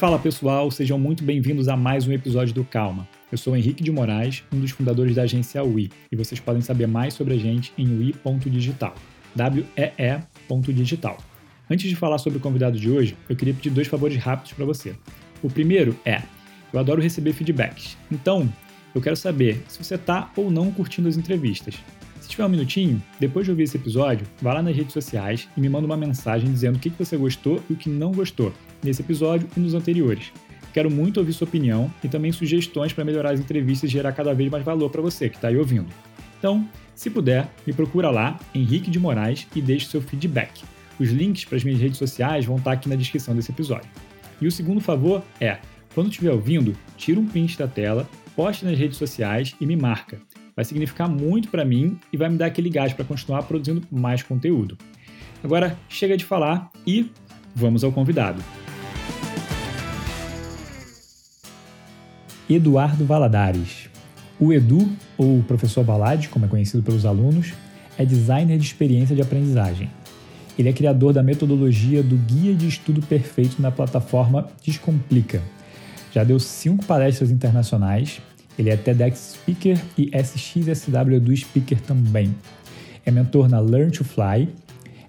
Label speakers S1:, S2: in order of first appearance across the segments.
S1: Fala pessoal, sejam muito bem-vindos a mais um episódio do Calma. Eu sou Henrique de Moraes, um dos fundadores da agência UI, e vocês podem saber mais sobre a gente em ui.digital. W-E-E.digital. Antes de falar sobre o convidado de hoje, eu queria pedir dois favores rápidos para você. O primeiro é: eu adoro receber feedbacks. Então, eu quero saber se você está ou não curtindo as entrevistas. Tiver um minutinho, depois de ouvir esse episódio, vá lá nas redes sociais e me manda uma mensagem dizendo o que você gostou e o que não gostou nesse episódio e nos anteriores. Quero muito ouvir sua opinião e também sugestões para melhorar as entrevistas e gerar cada vez mais valor para você que está aí ouvindo. Então, se puder, me procura lá, Henrique de Moraes, e deixe seu feedback. Os links para as minhas redes sociais vão estar tá aqui na descrição desse episódio. E o segundo favor é, quando estiver ouvindo, tira um print da tela, poste nas redes sociais e me marca. Vai significar muito para mim e vai me dar aquele gás para continuar produzindo mais conteúdo. Agora, chega de falar e vamos ao convidado. Eduardo Valadares. O Edu, ou professor Valade, como é conhecido pelos alunos, é designer de experiência de aprendizagem. Ele é criador da metodologia do Guia de Estudo Perfeito na plataforma Descomplica. Já deu cinco palestras internacionais, ele é TEDx Speaker e SXSW Edu Speaker também. É mentor na Learn to Fly,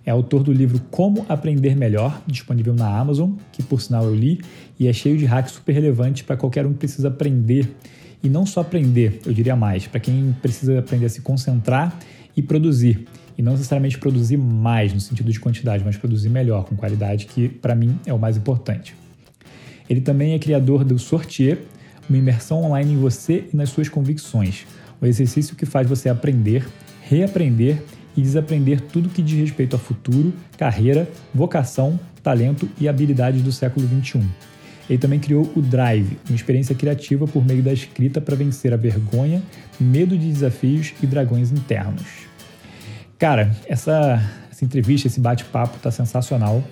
S1: é autor do livro Como Aprender Melhor, disponível na Amazon, que por sinal eu li, e é cheio de hacks super relevantes para qualquer um que precisa aprender. E não só aprender, eu diria mais, para quem precisa aprender a se concentrar e produzir. E não necessariamente produzir mais no sentido de quantidade, mas produzir melhor, com qualidade, que para mim é o mais importante. Ele também é criador do Sortier, uma imersão online em você e nas suas convicções. O exercício que faz você aprender, reaprender e desaprender tudo que diz respeito a futuro, carreira, vocação, talento e habilidades do século XXI. Ele também criou o Drive, uma experiência criativa por meio da escrita para vencer a vergonha, medo de desafios e dragões internos. Cara, essa, essa entrevista, esse bate-papo tá sensacional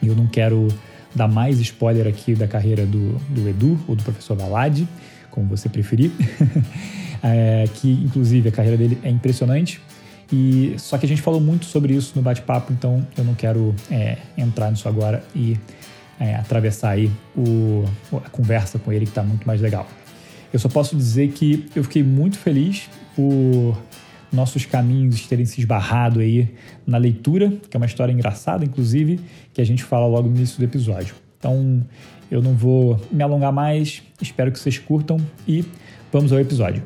S1: e eu não quero dar mais spoiler aqui da carreira do, do Edu ou do professor Valade, como você preferir, é, que inclusive a carreira dele é impressionante. E só que a gente falou muito sobre isso no bate-papo, então eu não quero é, entrar nisso agora e é, atravessar aí o, a conversa com ele que está muito mais legal. Eu só posso dizer que eu fiquei muito feliz por nossos caminhos terem se esbarrado aí na leitura, que é uma história engraçada, inclusive, que a gente fala logo no início do episódio. Então, eu não vou me alongar mais, espero que vocês curtam e vamos ao episódio.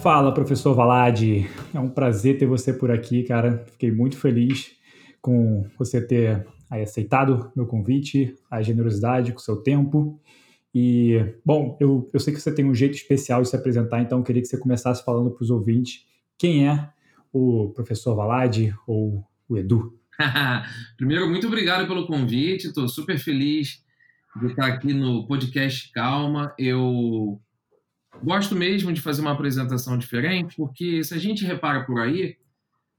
S1: Fala, professor Valade. É um prazer ter você por aqui, cara. Fiquei muito feliz com você ter aceitado meu convite, a generosidade com o seu tempo. E, bom, eu, eu sei que você tem um jeito especial de se apresentar, então eu queria que você começasse falando para os ouvintes quem é o professor Valade ou o Edu.
S2: Primeiro, muito obrigado pelo convite, estou super feliz de estar aqui no podcast Calma. Eu gosto mesmo de fazer uma apresentação diferente, porque se a gente repara por aí,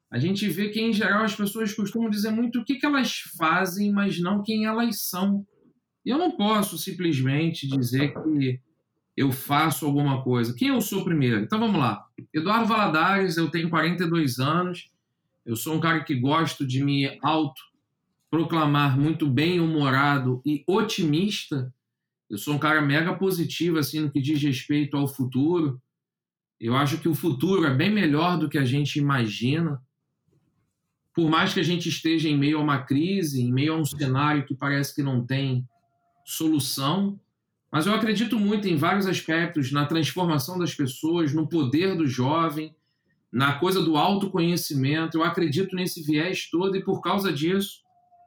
S2: a gente vê que, em geral, as pessoas costumam dizer muito o que, que elas fazem, mas não quem elas são. E eu não posso simplesmente dizer que eu faço alguma coisa. Quem eu sou primeiro? Então vamos lá. Eduardo Valadares, eu tenho 42 anos, eu sou um cara que gosto de me auto proclamar muito bem-humorado e otimista, eu sou um cara mega positivo assim no que diz respeito ao futuro. Eu acho que o futuro é bem melhor do que a gente imagina. Por mais que a gente esteja em meio a uma crise, em meio a um cenário que parece que não tem solução, mas eu acredito muito em vários aspectos na transformação das pessoas, no poder do jovem, na coisa do autoconhecimento. Eu acredito nesse viés todo e por causa disso,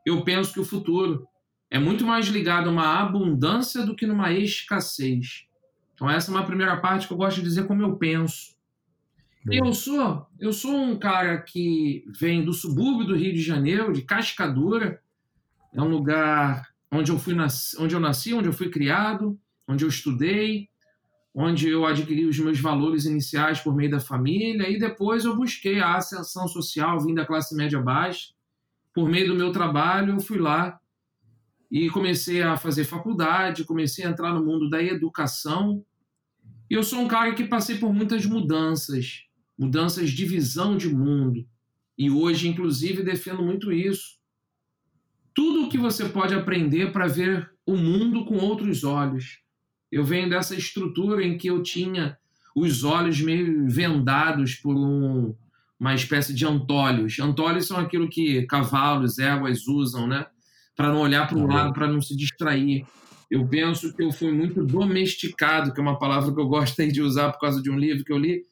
S2: eu penso que o futuro é muito mais ligado a uma abundância do que numa escassez. Então essa é uma primeira parte que eu gosto de dizer como eu penso. E eu sou, eu sou um cara que vem do subúrbio do Rio de Janeiro, de Cascadura. É um lugar onde eu fui onde eu nasci, onde eu fui criado, onde eu estudei, onde eu adquiri os meus valores iniciais por meio da família e depois eu busquei a ascensão social, vim da classe média baixa. Por meio do meu trabalho, eu fui lá e comecei a fazer faculdade, comecei a entrar no mundo da educação. E eu sou um cara que passei por muitas mudanças, mudanças de visão de mundo. E hoje, inclusive, defendo muito isso. Tudo o que você pode aprender para ver o mundo com outros olhos. Eu venho dessa estrutura em que eu tinha os olhos meio vendados por um, uma espécie de antolhos. Antolhos são aquilo que cavalos, éguas usam, né? Para não olhar para o lado, para não se distrair. Eu penso que eu fui muito domesticado, que é uma palavra que eu gosto de usar por causa de um livro que eu li,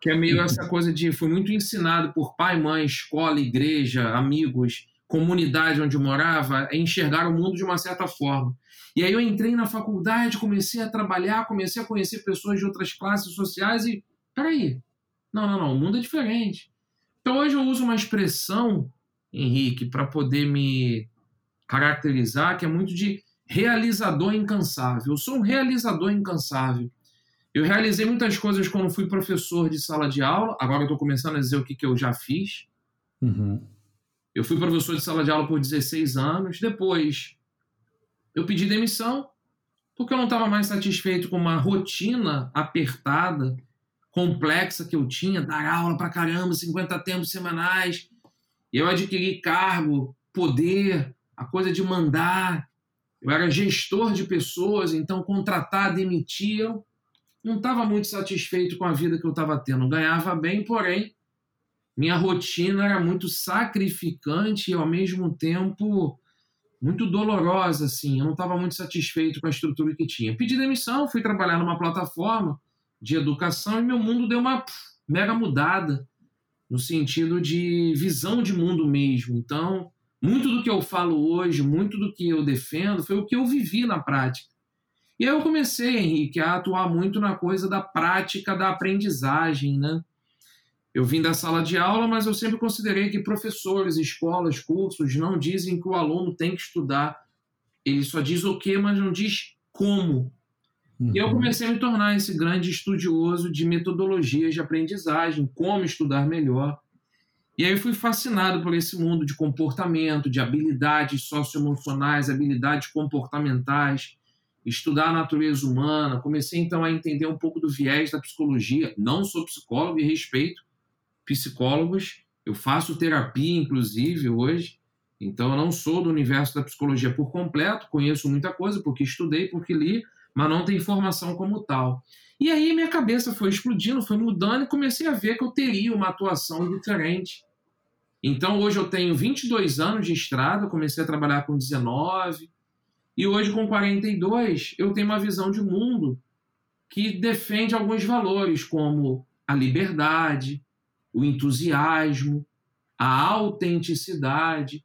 S2: que é meio essa coisa de fui muito ensinado por pai, mãe, escola, igreja, amigos, comunidade onde eu morava, a enxergar o mundo de uma certa forma. E aí eu entrei na faculdade, comecei a trabalhar, comecei a conhecer pessoas de outras classes sociais e peraí, não, não, não, o mundo é diferente. Então hoje eu uso uma expressão, Henrique, para poder me caracterizar, que é muito de realizador incansável. Eu sou um realizador incansável. Eu realizei muitas coisas quando fui professor de sala de aula. Agora eu estou começando a dizer o que, que eu já fiz. Uhum. Eu fui professor de sala de aula por 16 anos. Depois, eu pedi demissão porque eu não estava mais satisfeito com uma rotina apertada, complexa que eu tinha, dar aula para caramba, 50 tempos semanais. Eu adquiri cargo, poder, a coisa de mandar. Eu era gestor de pessoas, então contratar, demitir. Eu não estava muito satisfeito com a vida que eu estava tendo. Ganhava bem, porém, minha rotina era muito sacrificante e, ao mesmo tempo, muito dolorosa. Assim. Eu não estava muito satisfeito com a estrutura que tinha. Pedi demissão, fui trabalhar numa plataforma de educação e meu mundo deu uma mega mudada no sentido de visão de mundo mesmo. Então, muito do que eu falo hoje, muito do que eu defendo, foi o que eu vivi na prática. E aí eu comecei, Henrique, a atuar muito na coisa da prática da aprendizagem, né? Eu vim da sala de aula, mas eu sempre considerei que professores, escolas, cursos não dizem que o aluno tem que estudar. Ele só diz o quê, mas não diz como. Uhum. E eu uhum. comecei a me tornar esse grande estudioso de metodologias de aprendizagem, como estudar melhor. E aí eu fui fascinado por esse mundo de comportamento, de habilidades socioemocionais, habilidades comportamentais estudar a natureza humana, comecei então a entender um pouco do viés da psicologia. Não sou psicólogo e respeito psicólogos, eu faço terapia inclusive hoje, então eu não sou do universo da psicologia por completo, conheço muita coisa porque estudei, porque li, mas não tenho informação como tal. E aí minha cabeça foi explodindo, foi mudando e comecei a ver que eu teria uma atuação diferente. Então hoje eu tenho 22 anos de estrada, comecei a trabalhar com 19, e hoje, com 42, eu tenho uma visão de mundo que defende alguns valores, como a liberdade, o entusiasmo, a autenticidade,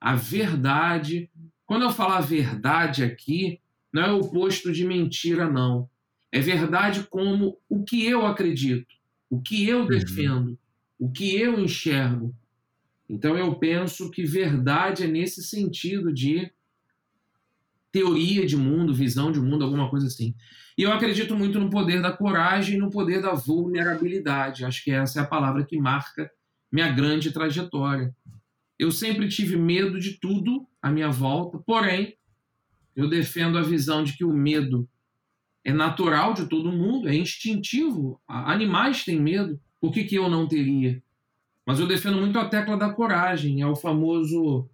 S2: a verdade. Quando eu falar verdade aqui, não é o oposto de mentira, não. É verdade como o que eu acredito, o que eu uhum. defendo, o que eu enxergo. Então eu penso que verdade é nesse sentido de teoria de mundo, visão de mundo, alguma coisa assim. E eu acredito muito no poder da coragem no poder da vulnerabilidade. Acho que essa é a palavra que marca minha grande trajetória. Eu sempre tive medo de tudo à minha volta, porém, eu defendo a visão de que o medo é natural de todo mundo, é instintivo. Animais têm medo, por que, que eu não teria? Mas eu defendo muito a tecla da coragem, é o famoso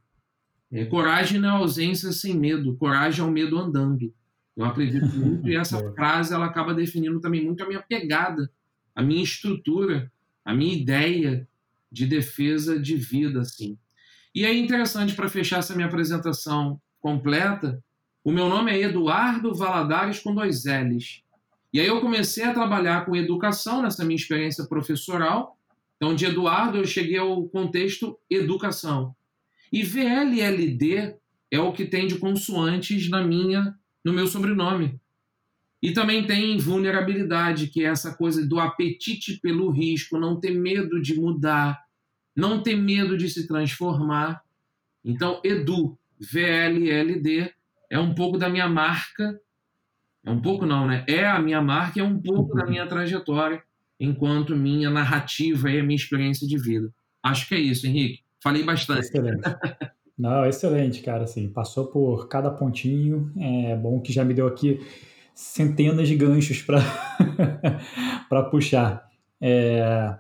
S2: é, coragem é ausência sem medo, coragem é o medo andando. Eu acredito muito e essa frase ela acaba definindo também muito a minha pegada, a minha estrutura, a minha ideia de defesa de vida, assim. E é interessante para fechar essa minha apresentação completa, o meu nome é Eduardo Valadares com dois L's. E aí eu comecei a trabalhar com educação nessa minha experiência professoral. Então, de Eduardo, eu cheguei ao contexto educação. E VLLD é o que tem de consoantes na minha, no meu sobrenome. E também tem vulnerabilidade, que é essa coisa do apetite pelo risco, não ter medo de mudar, não ter medo de se transformar. Então, Edu, VLLD, é um pouco da minha marca, é um pouco não, né? É a minha marca, é um pouco da minha trajetória, enquanto minha narrativa e a minha experiência de vida. Acho que é isso, Henrique. Falei bastante.
S1: Excelente. Não, excelente, cara. Assim, passou por cada pontinho. É bom que já me deu aqui centenas de ganchos para puxar. É,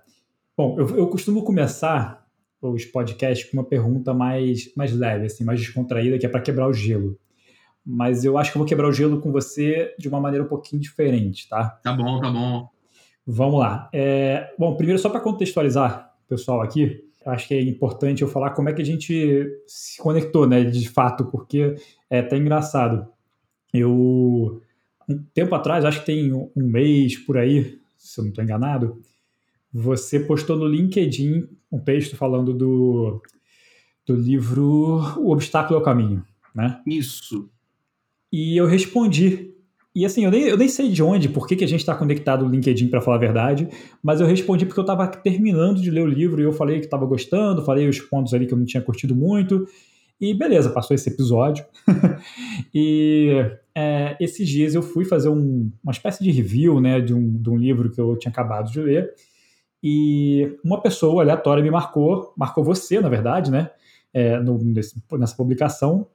S1: bom, eu, eu costumo começar os podcasts com uma pergunta mais, mais leve, assim, mais descontraída, que é para quebrar o gelo. Mas eu acho que eu vou quebrar o gelo com você de uma maneira um pouquinho diferente, tá?
S2: Tá bom, tá bom.
S1: Vamos lá. É, bom, primeiro, só para contextualizar o pessoal aqui, acho que é importante eu falar como é que a gente se conectou, né, de fato, porque é até engraçado. Eu, um tempo atrás, acho que tem um mês por aí, se eu não estou enganado, você postou no LinkedIn um texto falando do, do livro O Obstáculo é o Caminho, né?
S2: Isso.
S1: E eu respondi. E assim, eu nem, eu nem sei de onde, por que, que a gente está conectado no LinkedIn, para falar a verdade, mas eu respondi porque eu estava terminando de ler o livro e eu falei que estava gostando, falei os pontos ali que eu não tinha curtido muito. E beleza, passou esse episódio. e é, esses dias eu fui fazer um, uma espécie de review né, de, um, de um livro que eu tinha acabado de ler. E uma pessoa aleatória me marcou, marcou você, na verdade, né? É, no, nesse, nessa publicação.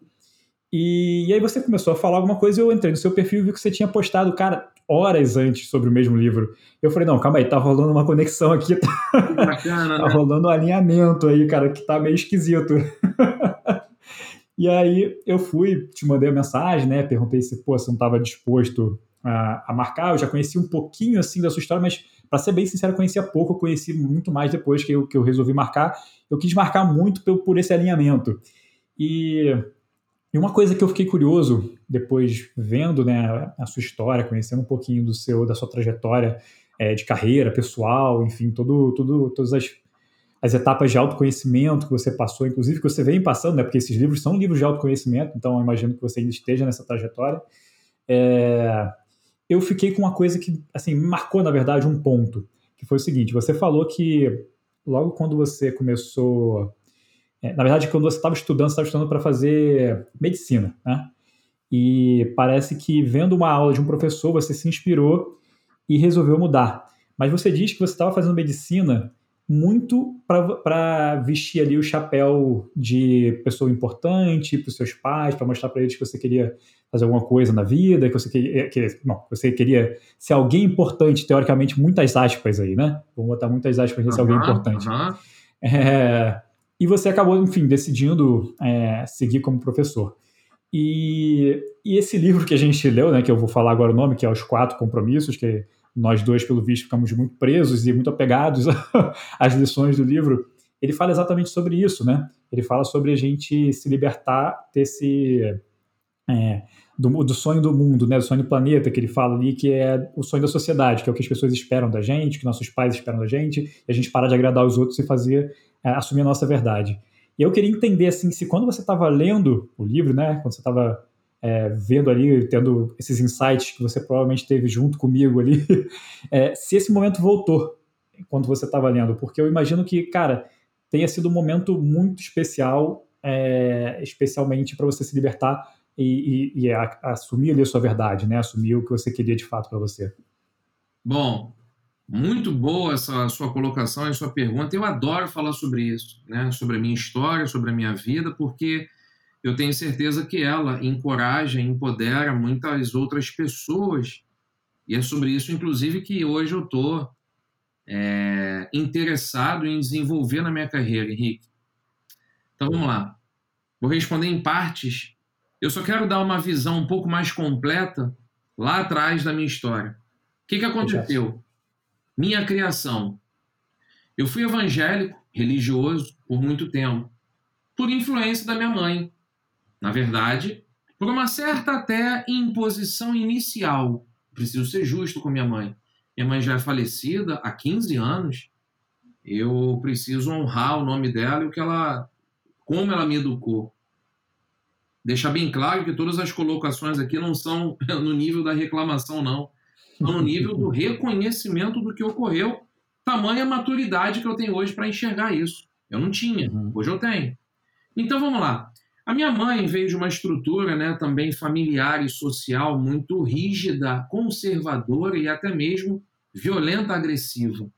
S1: E, e, aí você começou a falar alguma coisa e eu entrei no seu perfil e vi que você tinha postado, cara, horas antes sobre o mesmo livro. Eu falei, não, calma aí, tá rolando uma conexão aqui. Bacana, tá né? rolando um alinhamento aí, cara, que tá meio esquisito. e aí eu fui, te mandei a mensagem, né? Perguntei se, pô, você não estava disposto a, a marcar. Eu já conheci um pouquinho, assim, da sua história, mas para ser bem sincero, eu conhecia pouco, eu conheci muito mais depois que eu, que eu resolvi marcar. Eu quis marcar muito por, por esse alinhamento. E, e, uma coisa que eu fiquei curioso depois vendo né, a sua história, conhecendo um pouquinho do seu, da sua trajetória é, de carreira pessoal, enfim, todo, todo, todas as, as etapas de autoconhecimento que você passou, inclusive que você vem passando, né, porque esses livros são livros de autoconhecimento, então eu imagino que você ainda esteja nessa trajetória. É, eu fiquei com uma coisa que, assim, marcou, na verdade, um ponto, que foi o seguinte, você falou que logo quando você começou, na verdade, quando você estava estudando, você estava estudando para fazer medicina, né? E parece que vendo uma aula de um professor, você se inspirou e resolveu mudar. Mas você diz que você estava fazendo medicina muito para vestir ali o chapéu de pessoa importante para os seus pais, para mostrar para eles que você queria fazer alguma coisa na vida, que você queria, que, não, você queria ser alguém importante, teoricamente, muitas aspas aí, né? Vou botar muitas aspas nesse uhum, alguém importante. Uhum. É, e você acabou, enfim, decidindo é, seguir como professor. E, e, esse livro que a gente leu, né, que eu vou falar agora o nome, que é Os Quatro Compromissos, que nós dois, pelo visto, ficamos muito presos e muito apegados às lições do livro, ele fala exatamente sobre isso, né? Ele fala sobre a gente se libertar desse é, do, do, sonho do mundo, né, do sonho do planeta, que ele fala ali, que é o sonho da sociedade, que é o que as pessoas esperam da gente, que nossos pais esperam da gente, e a gente parar de agradar os outros e fazer, é, assumir a nossa verdade. E eu queria entender, assim, se quando você estava lendo o livro, né, quando você estava é, vendo ali, tendo esses insights que você provavelmente teve junto comigo ali, é, se esse momento voltou quando você estava lendo, porque eu imagino que, cara, tenha sido um momento muito especial, é, especialmente para você se libertar e, e, e a, assumir ali a sua verdade, né? Assumir o que você queria de fato para você.
S2: Bom, muito boa essa sua colocação e sua pergunta. Eu adoro falar sobre isso, né? Sobre a minha história, sobre a minha vida, porque eu tenho certeza que ela encoraja, empodera muitas outras pessoas. E é sobre isso, inclusive, que hoje eu estou é, interessado em desenvolver na minha carreira, Henrique. Então vamos lá. Vou responder em partes eu só quero dar uma visão um pouco mais completa lá atrás da minha história. O que, que aconteceu? Minha criação. Eu fui evangélico, religioso, por muito tempo, por influência da minha mãe. Na verdade, por uma certa até imposição inicial. Preciso ser justo com minha mãe. Minha mãe já é falecida há 15 anos. Eu preciso honrar o nome dela e o que ela, como ela me educou deixar bem claro que todas as colocações aqui não são no nível da reclamação, não. São no nível do reconhecimento do que ocorreu, tamanha maturidade que eu tenho hoje para enxergar isso. Eu não tinha, uhum. hoje eu tenho. Então vamos lá. A minha mãe veio de uma estrutura né, também familiar e social muito rígida, conservadora e até mesmo violenta, agressiva.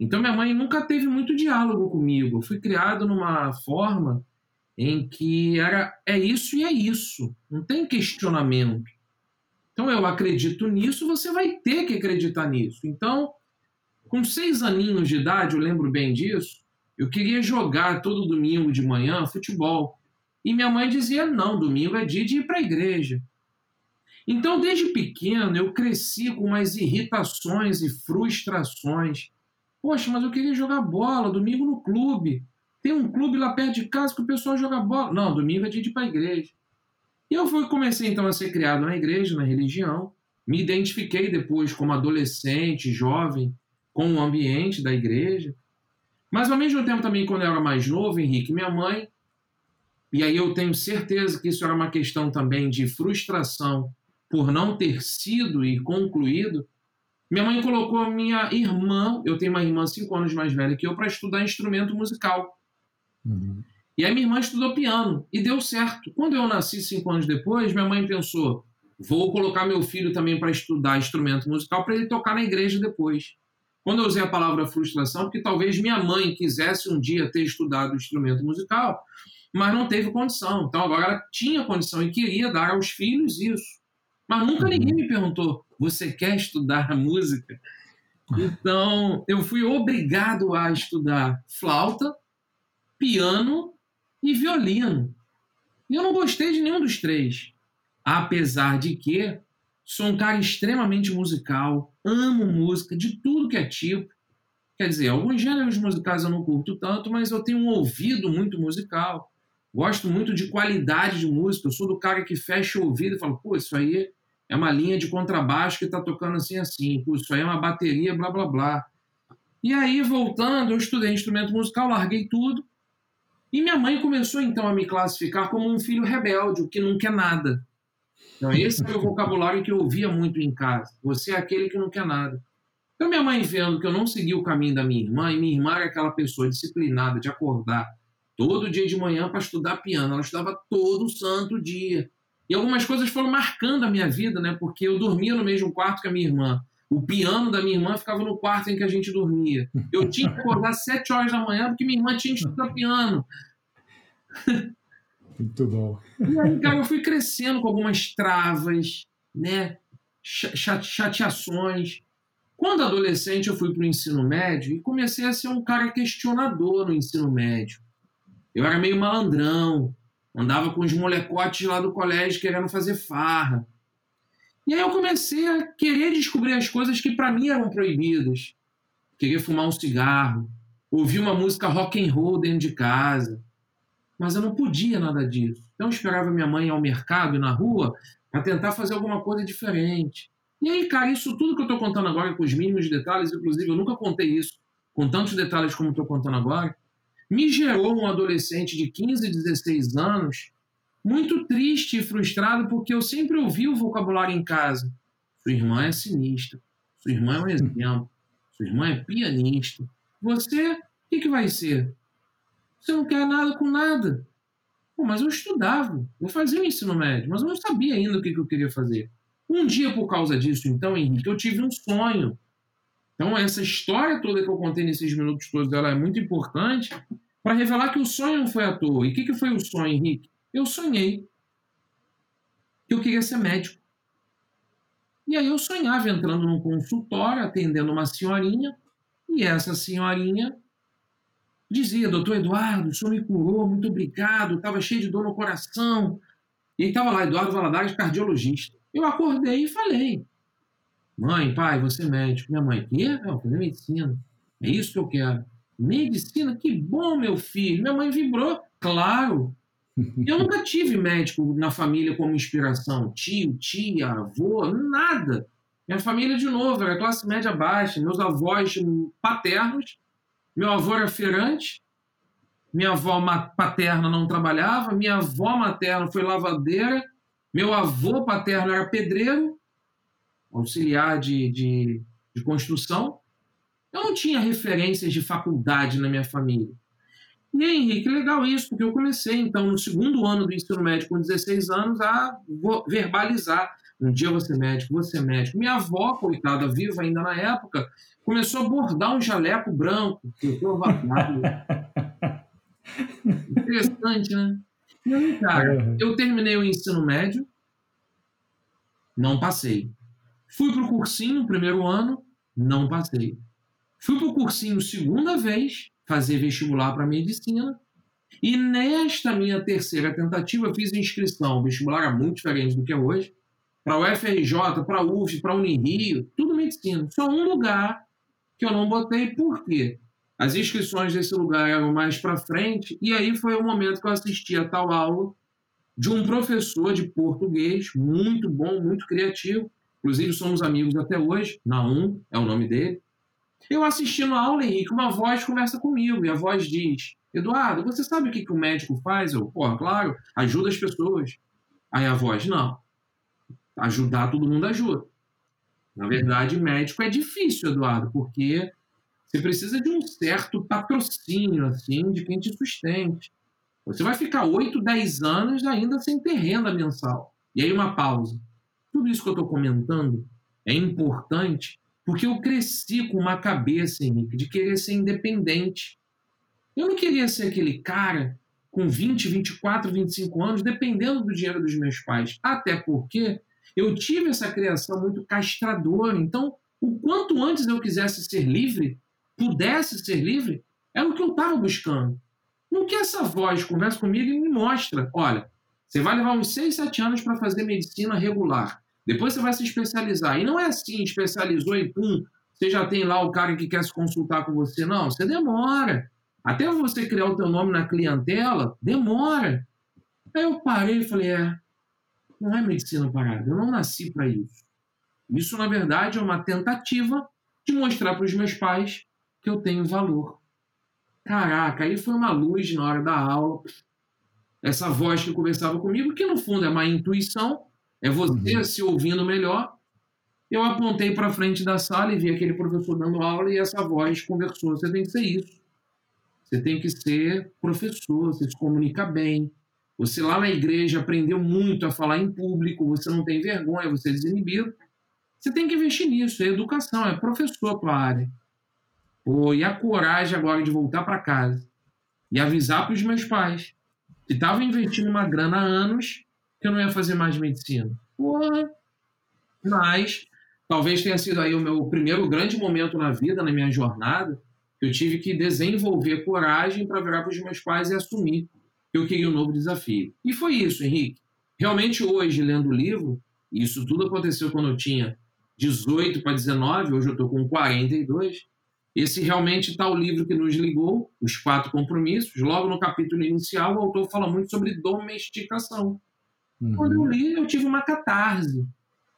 S2: Então minha mãe nunca teve muito diálogo comigo. Eu fui criado numa forma em que era é isso e é isso, não tem questionamento. Então eu acredito nisso, você vai ter que acreditar nisso. Então, com seis aninhos de idade, eu lembro bem disso, Eu queria jogar todo domingo de manhã futebol. E minha mãe dizia: não, domingo é dia de ir para a igreja. Então, desde pequeno, eu cresci com umas irritações e frustrações. Poxa, mas eu queria jogar bola domingo no clube. Tem um clube lá perto de casa que o pessoal joga bola. Não, domingo é dia de ir para a igreja. E eu fui, comecei então a ser criado na igreja, na religião. Me identifiquei depois como adolescente, jovem, com o ambiente da igreja. Mas ao mesmo tempo também, quando eu era mais novo, Henrique, minha mãe, e aí eu tenho certeza que isso era uma questão também de frustração por não ter sido e concluído, minha mãe colocou minha irmã, eu tenho uma irmã cinco anos mais velha que eu, para estudar instrumento musical. Uhum. E aí minha irmã estudou piano e deu certo. Quando eu nasci cinco anos depois, minha mãe pensou: vou colocar meu filho também para estudar instrumento musical para ele tocar na igreja depois. Quando eu usei a palavra frustração, porque talvez minha mãe quisesse um dia ter estudado instrumento musical, mas não teve condição. Então agora ela tinha condição e queria dar aos filhos isso. Mas nunca ninguém me perguntou: você quer estudar música? Então eu fui obrigado a estudar flauta, piano e violino. E eu não gostei de nenhum dos três. Apesar de que sou um cara extremamente musical, amo música de tudo que é tipo. Quer dizer, alguns gêneros musicais eu não curto tanto, mas eu tenho um ouvido muito musical. Gosto muito de qualidade de música. Eu sou do cara que fecha o ouvido e fala, pô, isso aí é uma linha de contrabaixo que está tocando assim, assim. Pô, isso aí é uma bateria, blá, blá, blá. E aí, voltando, eu estudei instrumento musical, larguei tudo. E minha mãe começou, então, a me classificar como um filho rebelde, o que não quer nada. Então, esse é o vocabulário que eu ouvia muito em casa. Você é aquele que não quer nada. Então, minha mãe vendo que eu não segui o caminho da minha irmã, e minha irmã era aquela pessoa disciplinada de acordar todo dia de manhã para estudar piano. Ela estudava todo santo dia. E algumas coisas foram marcando a minha vida, né? Porque eu dormia no mesmo quarto que a minha irmã. O piano da minha irmã ficava no quarto em que a gente dormia. Eu tinha que acordar sete horas da manhã porque minha irmã tinha que estudar piano.
S1: Muito bom.
S2: E aí, cara, eu fui crescendo com algumas travas, né? Chateações. Quando adolescente, eu fui para o ensino médio e comecei a ser um cara questionador no ensino médio. Eu era meio malandrão, andava com os molecotes lá do colégio querendo fazer farra. E aí eu comecei a querer descobrir as coisas que para mim eram proibidas. Querer fumar um cigarro, ouvir uma música rock and roll dentro de casa, mas eu não podia nada disso. Então eu esperava minha mãe ao mercado na rua para tentar fazer alguma coisa diferente. E aí, cara, isso tudo que eu estou contando agora, com os mínimos detalhes, inclusive eu nunca contei isso com tantos detalhes como estou contando agora, me gerou um adolescente de 15, 16 anos muito triste e frustrado porque eu sempre ouvi o vocabulário em casa. Sua irmã é sinistra, sua irmã é um exemplo, sua irmã é pianista. Você, o que, que vai ser? Você não quer nada com nada. Pô, mas eu estudava, eu fazia o ensino médio, mas eu não sabia ainda o que, que eu queria fazer. Um dia, por causa disso, então, Henrique, eu tive um sonho. Então, essa história toda que eu contei nesses minutos todos, ela é muito importante para revelar que o sonho não foi à toa. E o que, que foi o sonho, Henrique? Eu sonhei que eu queria ser médico. E aí eu sonhava entrando num consultório, atendendo uma senhorinha, e essa senhorinha dizia, doutor Eduardo, o senhor me curou, muito obrigado, estava cheio de dor no coração. E estava lá, Eduardo Valadares, cardiologista. Eu acordei e falei, mãe, pai, você é médico. Minha mãe, quê? Não, fazer medicina. É isso que eu quero. Medicina? Que bom, meu filho. Minha mãe vibrou. Claro. Eu nunca tive médico na família como inspiração. Tio, tia, avô, nada. Minha família, de novo, era classe média baixa. Meus avós paternos meu avô era feirante, minha avó paterna não trabalhava, minha avó materna foi lavadeira, meu avô paterno era pedreiro, auxiliar de, de, de construção. Eu não tinha referências de faculdade na minha família. E aí, Henrique, legal isso, porque eu comecei, então, no segundo ano do ensino médio, com 16 anos, a verbalizar. Um dia você é médico, você é médico. Minha avó, coitada, viva ainda na época, começou a bordar um jaleco branco, que eu Interessante, né? E aí, cara, uhum. eu terminei o ensino médio, não passei. Fui pro cursinho no primeiro ano, não passei. Fui pro cursinho segunda vez, fazer vestibular para medicina. E nesta minha terceira tentativa, fiz inscrição. O vestibular era muito diferente do que é hoje. Para o FRJ, para a UF, para a Unirio, tudo medicina. Só um lugar que eu não botei, por quê? As inscrições desse lugar eram mais para frente, e aí foi o momento que eu assisti a tal aula de um professor de português, muito bom, muito criativo. Inclusive, somos amigos até hoje. Naum é o nome dele. Eu assistindo a aula, Henrique, uma voz conversa comigo, e a voz diz: Eduardo, você sabe o que, que o médico faz? Eu, porra, claro, ajuda as pessoas. Aí a voz: não. Ajudar todo mundo ajuda. Na verdade, médico é difícil, Eduardo, porque você precisa de um certo patrocínio, assim, de quem te sustente. Você vai ficar 8, 10 anos ainda sem ter renda mensal. E aí uma pausa. Tudo isso que eu estou comentando é importante porque eu cresci com uma cabeça, Henrique, de querer ser independente. Eu não queria ser aquele cara com 20, 24, 25 anos dependendo do dinheiro dos meus pais. Até porque eu tive essa criação muito castradora. Então, o quanto antes eu quisesse ser livre, pudesse ser livre, era o que eu estava buscando. Não que essa voz converse comigo e me mostra: olha, você vai levar uns 6, 7 anos para fazer medicina regular. Depois você vai se especializar. E não é assim, especializou e pum, você já tem lá o cara que quer se consultar com você. Não, você demora. Até você criar o teu nome na clientela, demora. Aí eu parei e falei, é, não é medicina parada, eu não nasci para isso. Isso, na verdade, é uma tentativa de mostrar para os meus pais que eu tenho valor. Caraca, aí foi uma luz na hora da aula. Essa voz que conversava comigo, que no fundo é uma intuição, é você uhum. se ouvindo melhor. Eu apontei para frente da sala e vi aquele professor dando aula e essa voz conversou. Você tem que ser isso. Você tem que ser professor, você se comunica bem. Você lá na igreja aprendeu muito a falar em público, você não tem vergonha, você é desinibido. Você tem que investir nisso, é educação, é professor a tua área. Pô, e a coragem agora de voltar para casa e avisar para os meus pais que estavam investindo uma grana há anos que eu não ia fazer mais medicina. Porra! Mas talvez tenha sido aí o meu primeiro grande momento na vida, na minha jornada, que eu tive que desenvolver coragem para virar para os meus pais e assumir que eu queria um novo desafio. E foi isso, Henrique. Realmente hoje, lendo o livro, isso tudo aconteceu quando eu tinha 18 para 19, hoje eu estou com 42. Esse realmente está o livro que nos ligou, Os Quatro Compromissos. Logo no capítulo inicial, o autor fala muito sobre domesticação. Uhum. Quando eu li, eu tive uma catarse.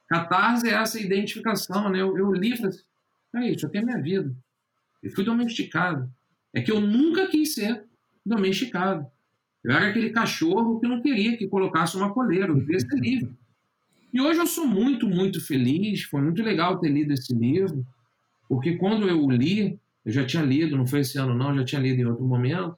S2: Catarse é essa identificação, né? Eu, eu li e falei assim, é isso aqui é minha vida. Eu fui domesticado. É que eu nunca quis ser domesticado. Eu era aquele cachorro que não queria que colocasse uma coleira, eu queria ser livre. E hoje eu sou muito, muito feliz. Foi muito legal ter lido esse livro, porque quando eu li, eu já tinha lido, não foi esse ano não, já tinha lido em outro momento,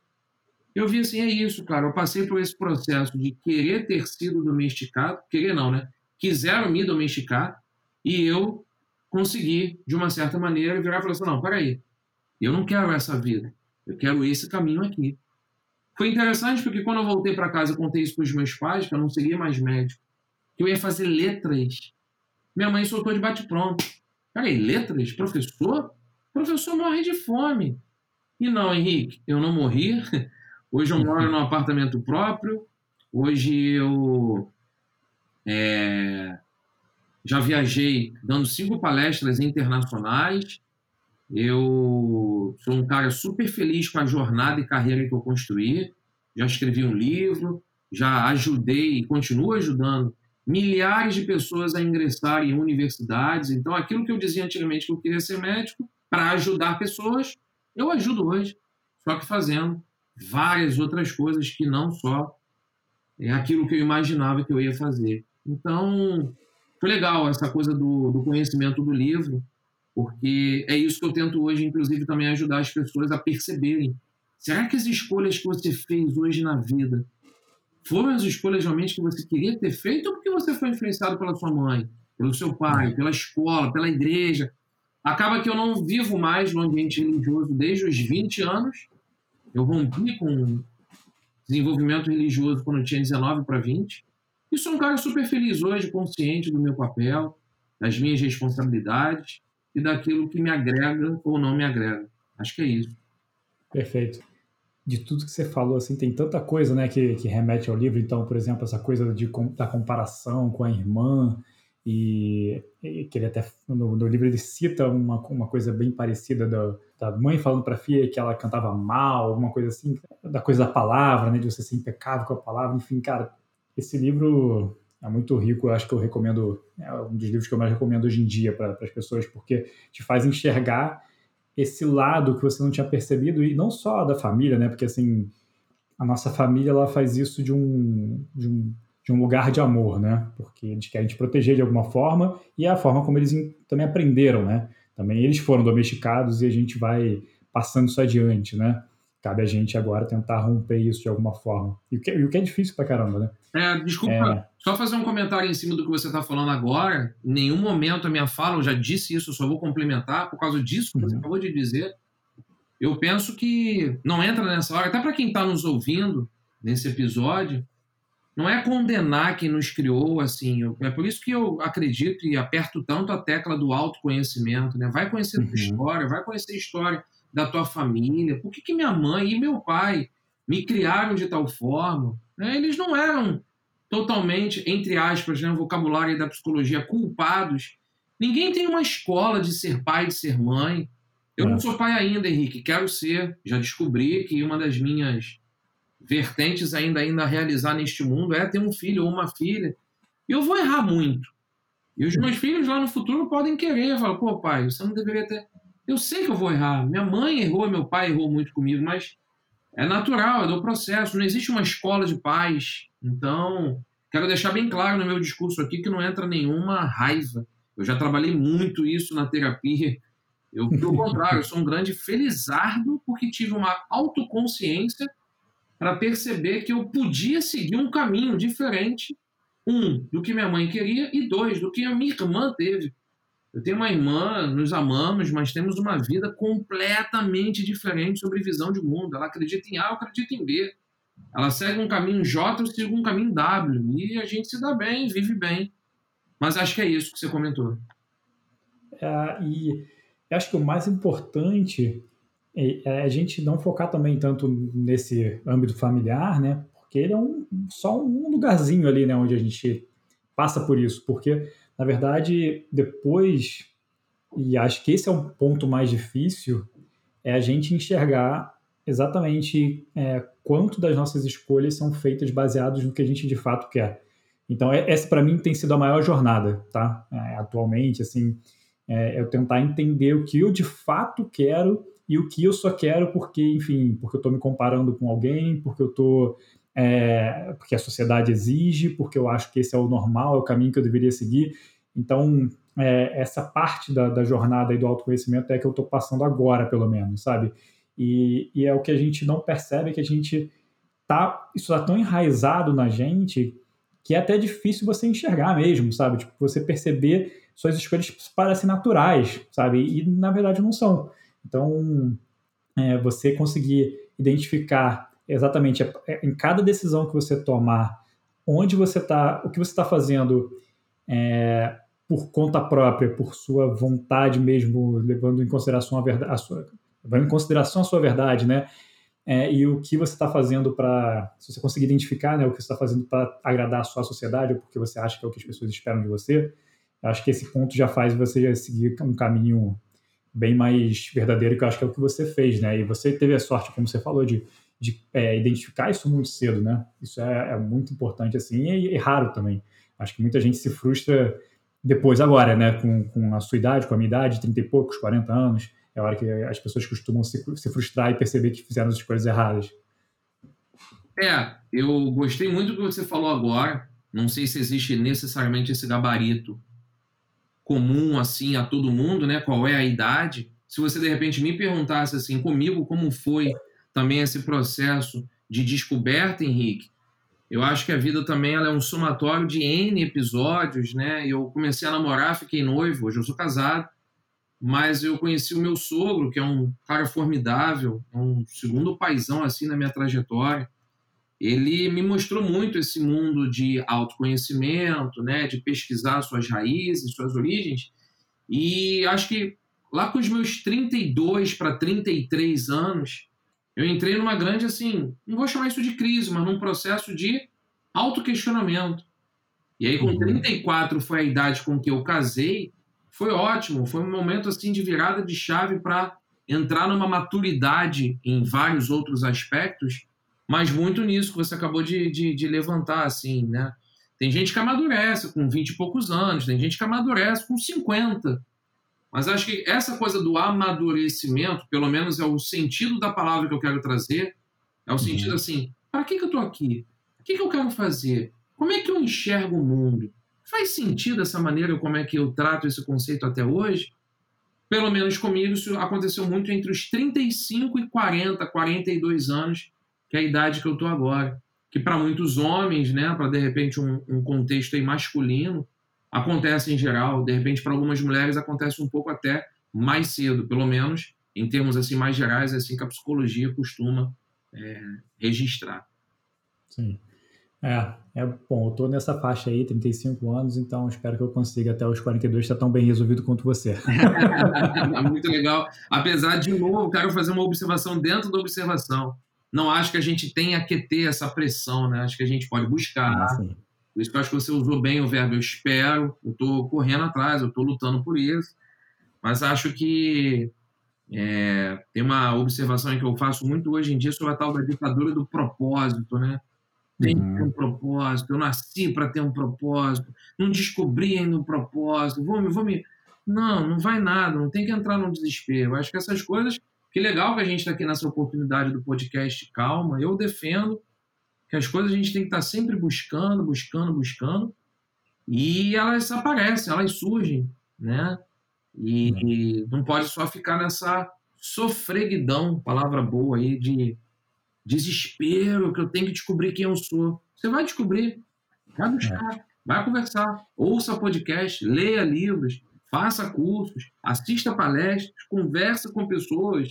S2: eu vi assim, é isso, cara. Eu passei por esse processo de querer ter sido domesticado, querer não, né? Quiseram me domesticar e eu consegui, de uma certa maneira, virar e falar assim: não, peraí, eu não quero essa vida, eu quero esse caminho aqui. Foi interessante porque quando eu voltei para casa, eu contei isso para os meus pais, que eu não seria mais médico, que eu ia fazer letras. Minha mãe soltou de bate-pronto. Peraí, letras? Professor? Professor morre de fome. E não, Henrique, eu não morri. Hoje eu moro num apartamento próprio. Hoje eu é, já viajei dando cinco palestras internacionais. Eu sou um cara super feliz com a jornada e carreira que eu construí. Já escrevi um livro, já ajudei e continuo ajudando milhares de pessoas a ingressarem em universidades. Então, aquilo que eu dizia antigamente que eu queria ser médico, para ajudar pessoas, eu ajudo hoje, só que fazendo várias outras coisas que não só é aquilo que eu imaginava que eu ia fazer. Então, foi legal essa coisa do, do conhecimento do livro, porque é isso que eu tento hoje, inclusive, também ajudar as pessoas a perceberem. Será que as escolhas que você fez hoje na vida foram as escolhas realmente que você queria ter feito ou porque você foi influenciado pela sua mãe, pelo seu pai, pela escola, pela igreja? Acaba que eu não vivo mais no ambiente religioso desde os 20 anos eu rompi com desenvolvimento religioso quando eu tinha 19 para 20. E sou um cara super feliz hoje, consciente do meu papel, das minhas responsabilidades e daquilo que me agrega ou não me agrega. Acho que é isso.
S1: Perfeito. De tudo que você falou, assim, tem tanta coisa, né, que, que remete ao livro. Então, por exemplo, essa coisa de, da comparação com a irmã, e, e que ele até no, no, livro ele cita uma, uma coisa bem parecida da, da mãe falando para a filha que ela cantava mal, alguma coisa assim, da coisa da palavra, né, de você ser impecável com a palavra, enfim, cara, esse livro é muito rico, eu acho que eu recomendo, é um dos livros que eu mais recomendo hoje em dia para as pessoas, porque te faz enxergar esse lado que você não tinha percebido, e não só da família, né, porque assim, a nossa família ela faz isso de um, de um de um lugar de amor, né? Porque eles querem te proteger de alguma forma e é a forma como eles também aprenderam, né? Também eles foram domesticados e a gente vai passando isso adiante, né? Cabe a gente agora tentar romper isso de alguma forma. E o que, e o que é difícil pra caramba, né?
S2: É, desculpa, é... só fazer um comentário em cima do que você está falando agora. Em nenhum momento a minha fala, eu já disse isso, só vou complementar, por causa disso que você uhum. acabou de dizer. Eu penso que não entra nessa hora, até para quem está nos ouvindo nesse episódio, não é condenar quem nos criou, assim. Eu, é por isso que eu acredito e aperto tanto a tecla do autoconhecimento, né? Vai conhecer a tua uhum. história, vai conhecer a história da tua família. Por que, que minha mãe e meu pai me criaram de tal forma? Né? Eles não eram totalmente, entre aspas, né, no vocabulário da psicologia, culpados. Ninguém tem uma escola de ser pai, de ser mãe. Eu não sou pai ainda, Henrique, quero ser. Já descobri que uma das minhas vertentes ainda, ainda a realizar neste mundo é ter um filho ou uma filha. E eu vou errar muito. E os meus filhos lá no futuro podem querer. Falar, pô, pai, você não deveria ter. Eu sei que eu vou errar. Minha mãe errou, meu pai errou muito comigo, mas é natural, é do processo. Não existe uma escola de pais. Então, quero deixar bem claro no meu discurso aqui que não entra nenhuma raiva. Eu já trabalhei muito isso na terapia. Eu, pelo contrário, eu sou um grande felizardo porque tive uma autoconsciência para perceber que eu podia seguir um caminho diferente, um, do que minha mãe queria, e dois, do que a minha irmã teve. Eu tenho uma irmã, nos amamos, mas temos uma vida completamente diferente sobre visão de mundo. Ela acredita em A, eu acredito em B. Ela segue um caminho J, eu sigo um caminho W. E a gente se dá bem, vive bem. Mas acho que é isso que você comentou.
S1: É, e acho que o mais importante a gente não focar também tanto nesse âmbito familiar, né? Porque ele é um, só um lugarzinho ali, né? Onde a gente passa por isso. Porque, na verdade, depois, e acho que esse é um ponto mais difícil, é a gente enxergar exatamente é, quanto das nossas escolhas são feitas baseadas no que a gente de fato quer. Então, é, essa para mim tem sido a maior jornada, tá? É, atualmente, assim, é, eu tentar entender o que eu de fato quero e o que eu só quero porque, enfim, porque eu estou me comparando com alguém, porque eu estou. É, porque a sociedade exige, porque eu acho que esse é o normal, é o caminho que eu deveria seguir. Então, é, essa parte da, da, jornada e do autoconhecimento é que eu estou passando agora, pelo menos, sabe? E, e, é o que a gente não percebe, que a gente tá. Isso está tão enraizado na gente que é até difícil você enxergar mesmo, sabe? Tipo, você perceber suas escolhas parecem naturais, sabe? E na verdade não são. Então, é, você conseguir identificar exatamente é, em cada decisão que você tomar, onde você está, o que você está fazendo é, por conta própria, por sua vontade mesmo, levando em consideração a verdade, a sua, levando em consideração a sua verdade, né? É, e o que você está fazendo para, se você conseguir identificar, né, o que você está fazendo para agradar a sua sociedade, ou porque você acha que é o que as pessoas esperam de você, acho que esse ponto já faz você seguir um caminho bem mais verdadeiro, que eu acho que é o que você fez, né? E você teve a sorte, como você falou, de, de é, identificar isso muito cedo, né? Isso é, é muito importante, assim, e, e, raro também. Acho que muita gente se frustra depois, agora, né? Com, com a sua idade, com a minha idade, 30 e poucos, 40 anos, é a hora que as pessoas costumam se, se frustrar e perceber que fizeram as escolhas erradas.
S2: É, eu gostei muito do que você falou agora. Não sei se existe necessariamente esse gabarito comum assim a todo mundo, né? Qual é a idade? Se você de repente me perguntasse assim comigo como foi também esse processo de descoberta, Henrique, eu acho que a vida também ela é um somatório de N episódios, né? Eu comecei a namorar, fiquei noivo, hoje eu sou casado, mas eu conheci o meu sogro, que é um cara formidável, é um segundo paizão assim na minha trajetória ele me mostrou muito esse mundo de autoconhecimento, né, de pesquisar suas raízes, suas origens. E acho que lá com os meus 32 para 33 anos, eu entrei numa grande, assim, não vou chamar isso de crise, mas num processo de autoquestionamento. E aí, com uhum. 34 foi a idade com que eu casei, foi ótimo, foi um momento, assim, de virada de chave para entrar numa maturidade em vários outros aspectos, mas muito nisso que você acabou de, de, de levantar, assim, né? Tem gente que amadurece com 20 e poucos anos, tem gente que amadurece com 50. Mas acho que essa coisa do amadurecimento, pelo menos é o sentido da palavra que eu quero trazer, é o uhum. sentido assim: para que, que eu estou aqui? O que, que eu quero fazer? Como é que eu enxergo o mundo? Faz sentido essa maneira como é que eu trato esse conceito até hoje? Pelo menos comigo, isso aconteceu muito entre os 35 e 40, 42 anos, que é a idade que eu estou agora. Que para muitos homens, né, para de repente um, um contexto aí masculino, acontece em geral, de repente para algumas mulheres acontece um pouco até mais cedo, pelo menos em termos assim mais gerais, é assim que a psicologia costuma é, registrar.
S1: Sim. É, é bom, eu tô nessa faixa aí, 35 anos, então espero que eu consiga até os 42 estar tão bem resolvido quanto você.
S2: Muito legal. Apesar de novo, quero fazer uma observação dentro da observação. Não acho que a gente tenha que ter essa pressão, né? Acho que a gente pode buscar. Ah, por isso que eu acho que você usou bem o verbo eu espero, eu estou correndo atrás, eu estou lutando por isso. Mas acho que é, tem uma observação que eu faço muito hoje em dia sobre a tal da ditadura do propósito, né? Tem que ter um uhum. propósito, eu nasci para ter um propósito, não descobri ainda um propósito, vou me, vou me. Não, não vai nada, não tem que entrar no desespero. Acho que essas coisas. Que legal que a gente está aqui nessa oportunidade do podcast Calma. Eu defendo que as coisas a gente tem que estar sempre buscando, buscando, buscando, e elas aparecem, elas surgem, né? E, e não pode só ficar nessa sofreguidão, palavra boa aí, de desespero, que eu tenho que descobrir quem eu sou. Você vai descobrir, vai buscar, é. vai conversar, ouça podcast, leia livros, faça cursos, assista palestras, conversa com pessoas.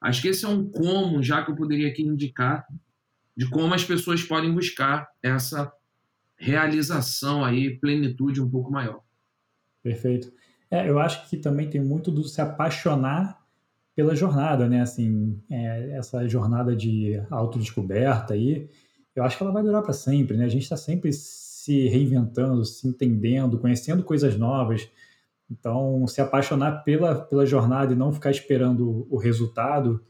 S2: Acho que esse é um como, já que eu poderia aqui indicar, de como as pessoas podem buscar essa realização aí, plenitude um pouco maior.
S1: Perfeito. É, eu acho que também tem muito do se apaixonar pela jornada, né? Assim, é, essa jornada de autodescoberta aí, eu acho que ela vai durar para sempre, né? A gente está sempre se reinventando, se entendendo, conhecendo coisas novas. Então, se apaixonar pela, pela jornada e não ficar esperando o resultado,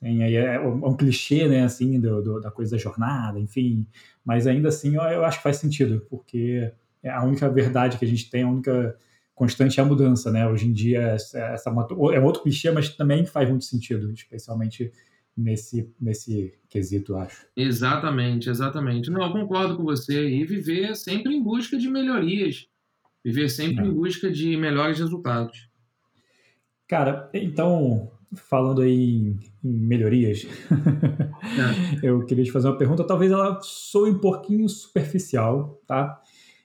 S1: tem aí é, é um clichê, né, assim, do, do, da coisa da jornada, enfim. Mas ainda assim, eu, eu, acho que faz sentido, porque é a única verdade que a gente tem, a única constante é a mudança, né? Hoje em dia, essa, essa é outro clichê, mas também faz muito sentido, especialmente nesse, nesse quesito, acho.
S2: Exatamente, exatamente. Não, eu concordo com você. E viver sempre em busca de melhorias. Viver sempre é. em busca de melhores resultados.
S1: Cara, então, falando aí em, melhorias, é. eu queria te fazer uma pergunta. Talvez ela soe um pouquinho superficial, tá?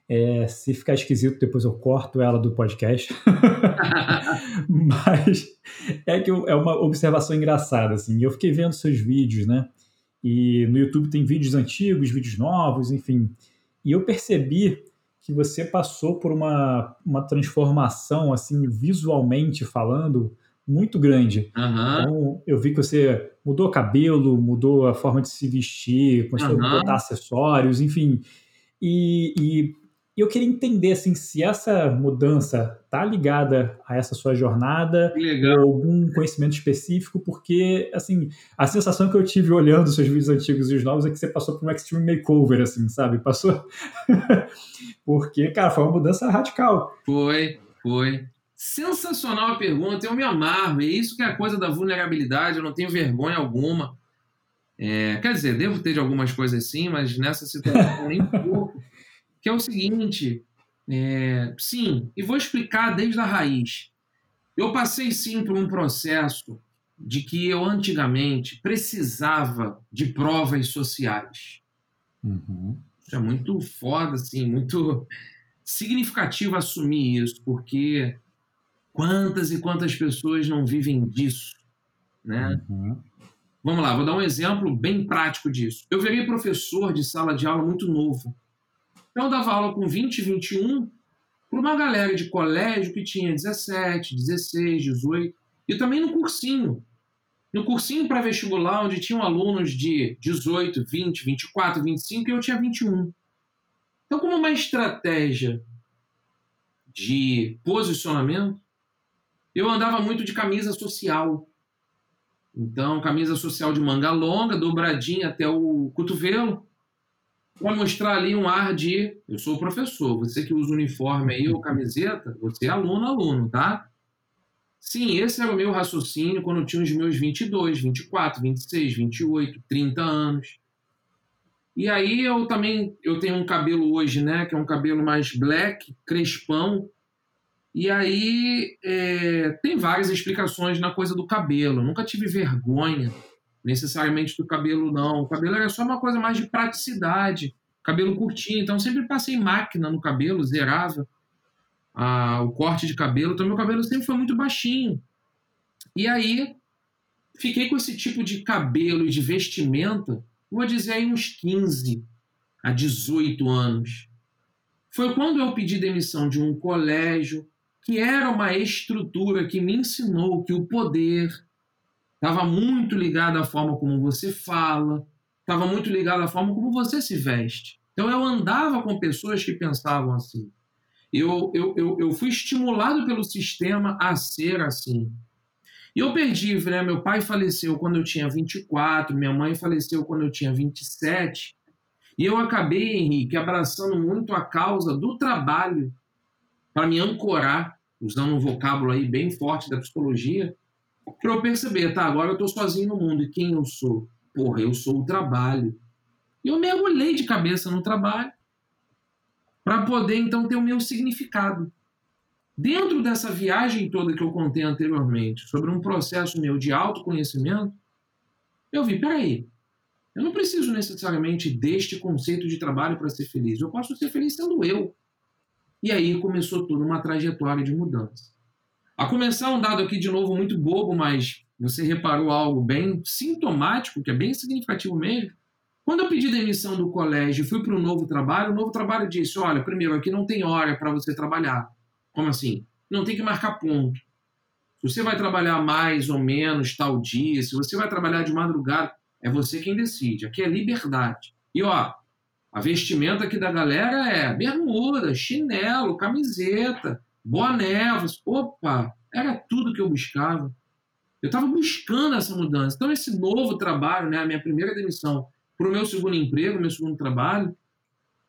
S1: É, se ficar esquisito, depois eu corto ela do podcast. Mas é que é uma observação engraçada, assim. Eu fiquei vendo seus vídeos, né? E no YouTube tem vídeos antigos, vídeos novos, enfim. E eu percebi que você passou por uma, uma transformação, assim, visualmente falando, muito grande. Uhum. Então, eu vi que você mudou o cabelo, mudou a forma de se vestir, começou uhum. a botar acessórios, enfim. E, e, eu queria entender assim, se essa mudança tá ligada a essa sua jornada ou algum conhecimento específico, porque assim, a sensação que eu tive olhando seus vídeos antigos e os novos é que você passou por um extreme makeover, assim, sabe? Passou. porque, cara, foi uma mudança radical.
S2: Foi, foi. Sensacional a pergunta, eu me amarro. É isso que é a coisa da vulnerabilidade, eu não tenho vergonha alguma. É, quer dizer, devo ter de algumas coisas sim, mas nessa situação nem pouco. Que é o seguinte: é, sim, e vou explicar desde a raiz. Eu passei sim por um processo de que eu antigamente precisava de provas sociais. Uhum. Isso é muito foda, assim, muito significativo assumir isso, porque Quantas e quantas pessoas não vivem disso, né? Uhum. Vamos lá, vou dar um exemplo bem prático disso. Eu virei professor de sala de aula muito novo. Então, eu dava aula com 20, 21 para uma galera de colégio que tinha 17, 16, 18 e também no cursinho. no cursinho pré-vestibular, onde tinham alunos de 18, 20, 24, 25, e eu tinha 21. Então, como uma estratégia de posicionamento, eu andava muito de camisa social. Então, camisa social de manga longa, dobradinha até o cotovelo, para mostrar ali um ar de eu sou o professor, você que usa uniforme aí ou camiseta, você é aluno, aluno, tá? Sim, esse era o meu raciocínio quando eu tinha os meus 22, 24, 26, 28, 30 anos. E aí eu também eu tenho um cabelo hoje, né, que é um cabelo mais black, crespão. E aí é, tem várias explicações na coisa do cabelo. Eu nunca tive vergonha necessariamente do cabelo, não. O cabelo era só uma coisa mais de praticidade. Cabelo curtinho, então sempre passei máquina no cabelo, zerava a, o corte de cabelo, então meu cabelo sempre foi muito baixinho. E aí fiquei com esse tipo de cabelo e de vestimenta, vou dizer aí uns 15 a 18 anos. Foi quando eu pedi demissão de um colégio que era uma estrutura que me ensinou que o poder estava muito ligado à forma como você fala, estava muito ligado à forma como você se veste. Então eu andava com pessoas que pensavam assim eu, eu, eu, eu fui estimulado pelo sistema a ser assim. E eu perdi, né? Meu pai faleceu quando eu tinha 24, minha mãe faleceu quando eu tinha 27. E eu acabei, Henrique, abraçando muito a causa do trabalho para me ancorar, usando um vocábulo aí bem forte da psicologia, para eu perceber, tá, agora eu estou sozinho no mundo. E quem eu sou? Porra, eu sou o trabalho. E eu mergulhei de cabeça no trabalho para poder então ter o meu significado. Dentro dessa viagem toda que eu contei anteriormente, sobre um processo meu de autoconhecimento, eu vi, peraí, eu não preciso necessariamente deste conceito de trabalho para ser feliz, eu posso ser feliz sendo eu. E aí começou toda uma trajetória de mudança. A começar um dado aqui de novo muito bobo, mas você reparou algo bem sintomático, que é bem significativo mesmo. Quando eu pedi demissão do colégio e fui para um novo trabalho, o novo trabalho disse: olha, primeiro, aqui não tem hora para você trabalhar. Como assim? Não tem que marcar ponto. Se você vai trabalhar mais ou menos tal dia, se você vai trabalhar de madrugada, é você quem decide. Aqui é liberdade. E ó, a vestimenta aqui da galera é bermuda, chinelo, camiseta, boné. Opa, era tudo que eu buscava. Eu estava buscando essa mudança. Então, esse novo trabalho, né, a minha primeira demissão, para o meu segundo emprego, meu segundo trabalho,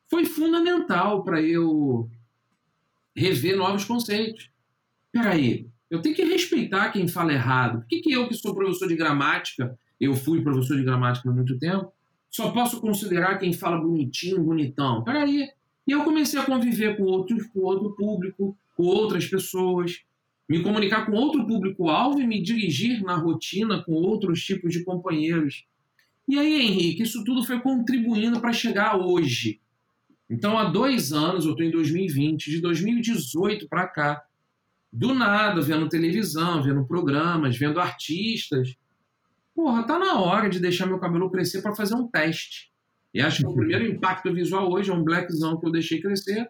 S2: foi fundamental para eu rever novos conceitos. Peraí, eu tenho que respeitar quem fala errado. Por que, que eu, que sou professor de gramática, eu fui professor de gramática há muito tempo, só posso considerar quem fala bonitinho, bonitão? Peraí. E eu comecei a conviver com, outros, com outro público, com outras pessoas, me comunicar com outro público-alvo e me dirigir na rotina com outros tipos de companheiros. E aí, Henrique, isso tudo foi contribuindo para chegar hoje. Então, há dois anos, eu estou em 2020, de 2018 para cá, do nada, vendo televisão, vendo programas, vendo artistas. Porra, tá na hora de deixar meu cabelo crescer para fazer um teste. E acho que o primeiro impacto visual hoje é um blackzão que eu deixei crescer.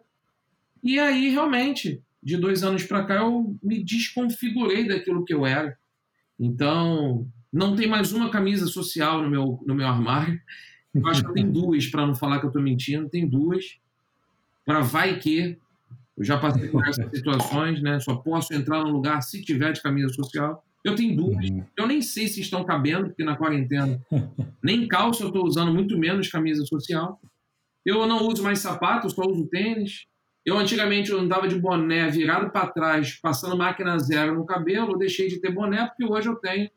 S2: E aí, realmente, de dois anos para cá, eu me desconfigurei daquilo que eu era. Então, não tem mais uma camisa social no meu, no meu armário. Eu acho que eu tenho duas, para não falar que eu estou mentindo. Tem duas. Para vai que. Eu já passei por essas situações, né? Só posso entrar no lugar se tiver de camisa social. Eu tenho duas. Uhum. Eu nem sei se estão cabendo, porque na quarentena nem calça eu estou usando, muito menos camisa social. Eu não uso mais sapato, só uso tênis. Eu antigamente eu andava de boné virado para trás, passando máquina zero no cabelo. Eu deixei de ter boné porque hoje eu tenho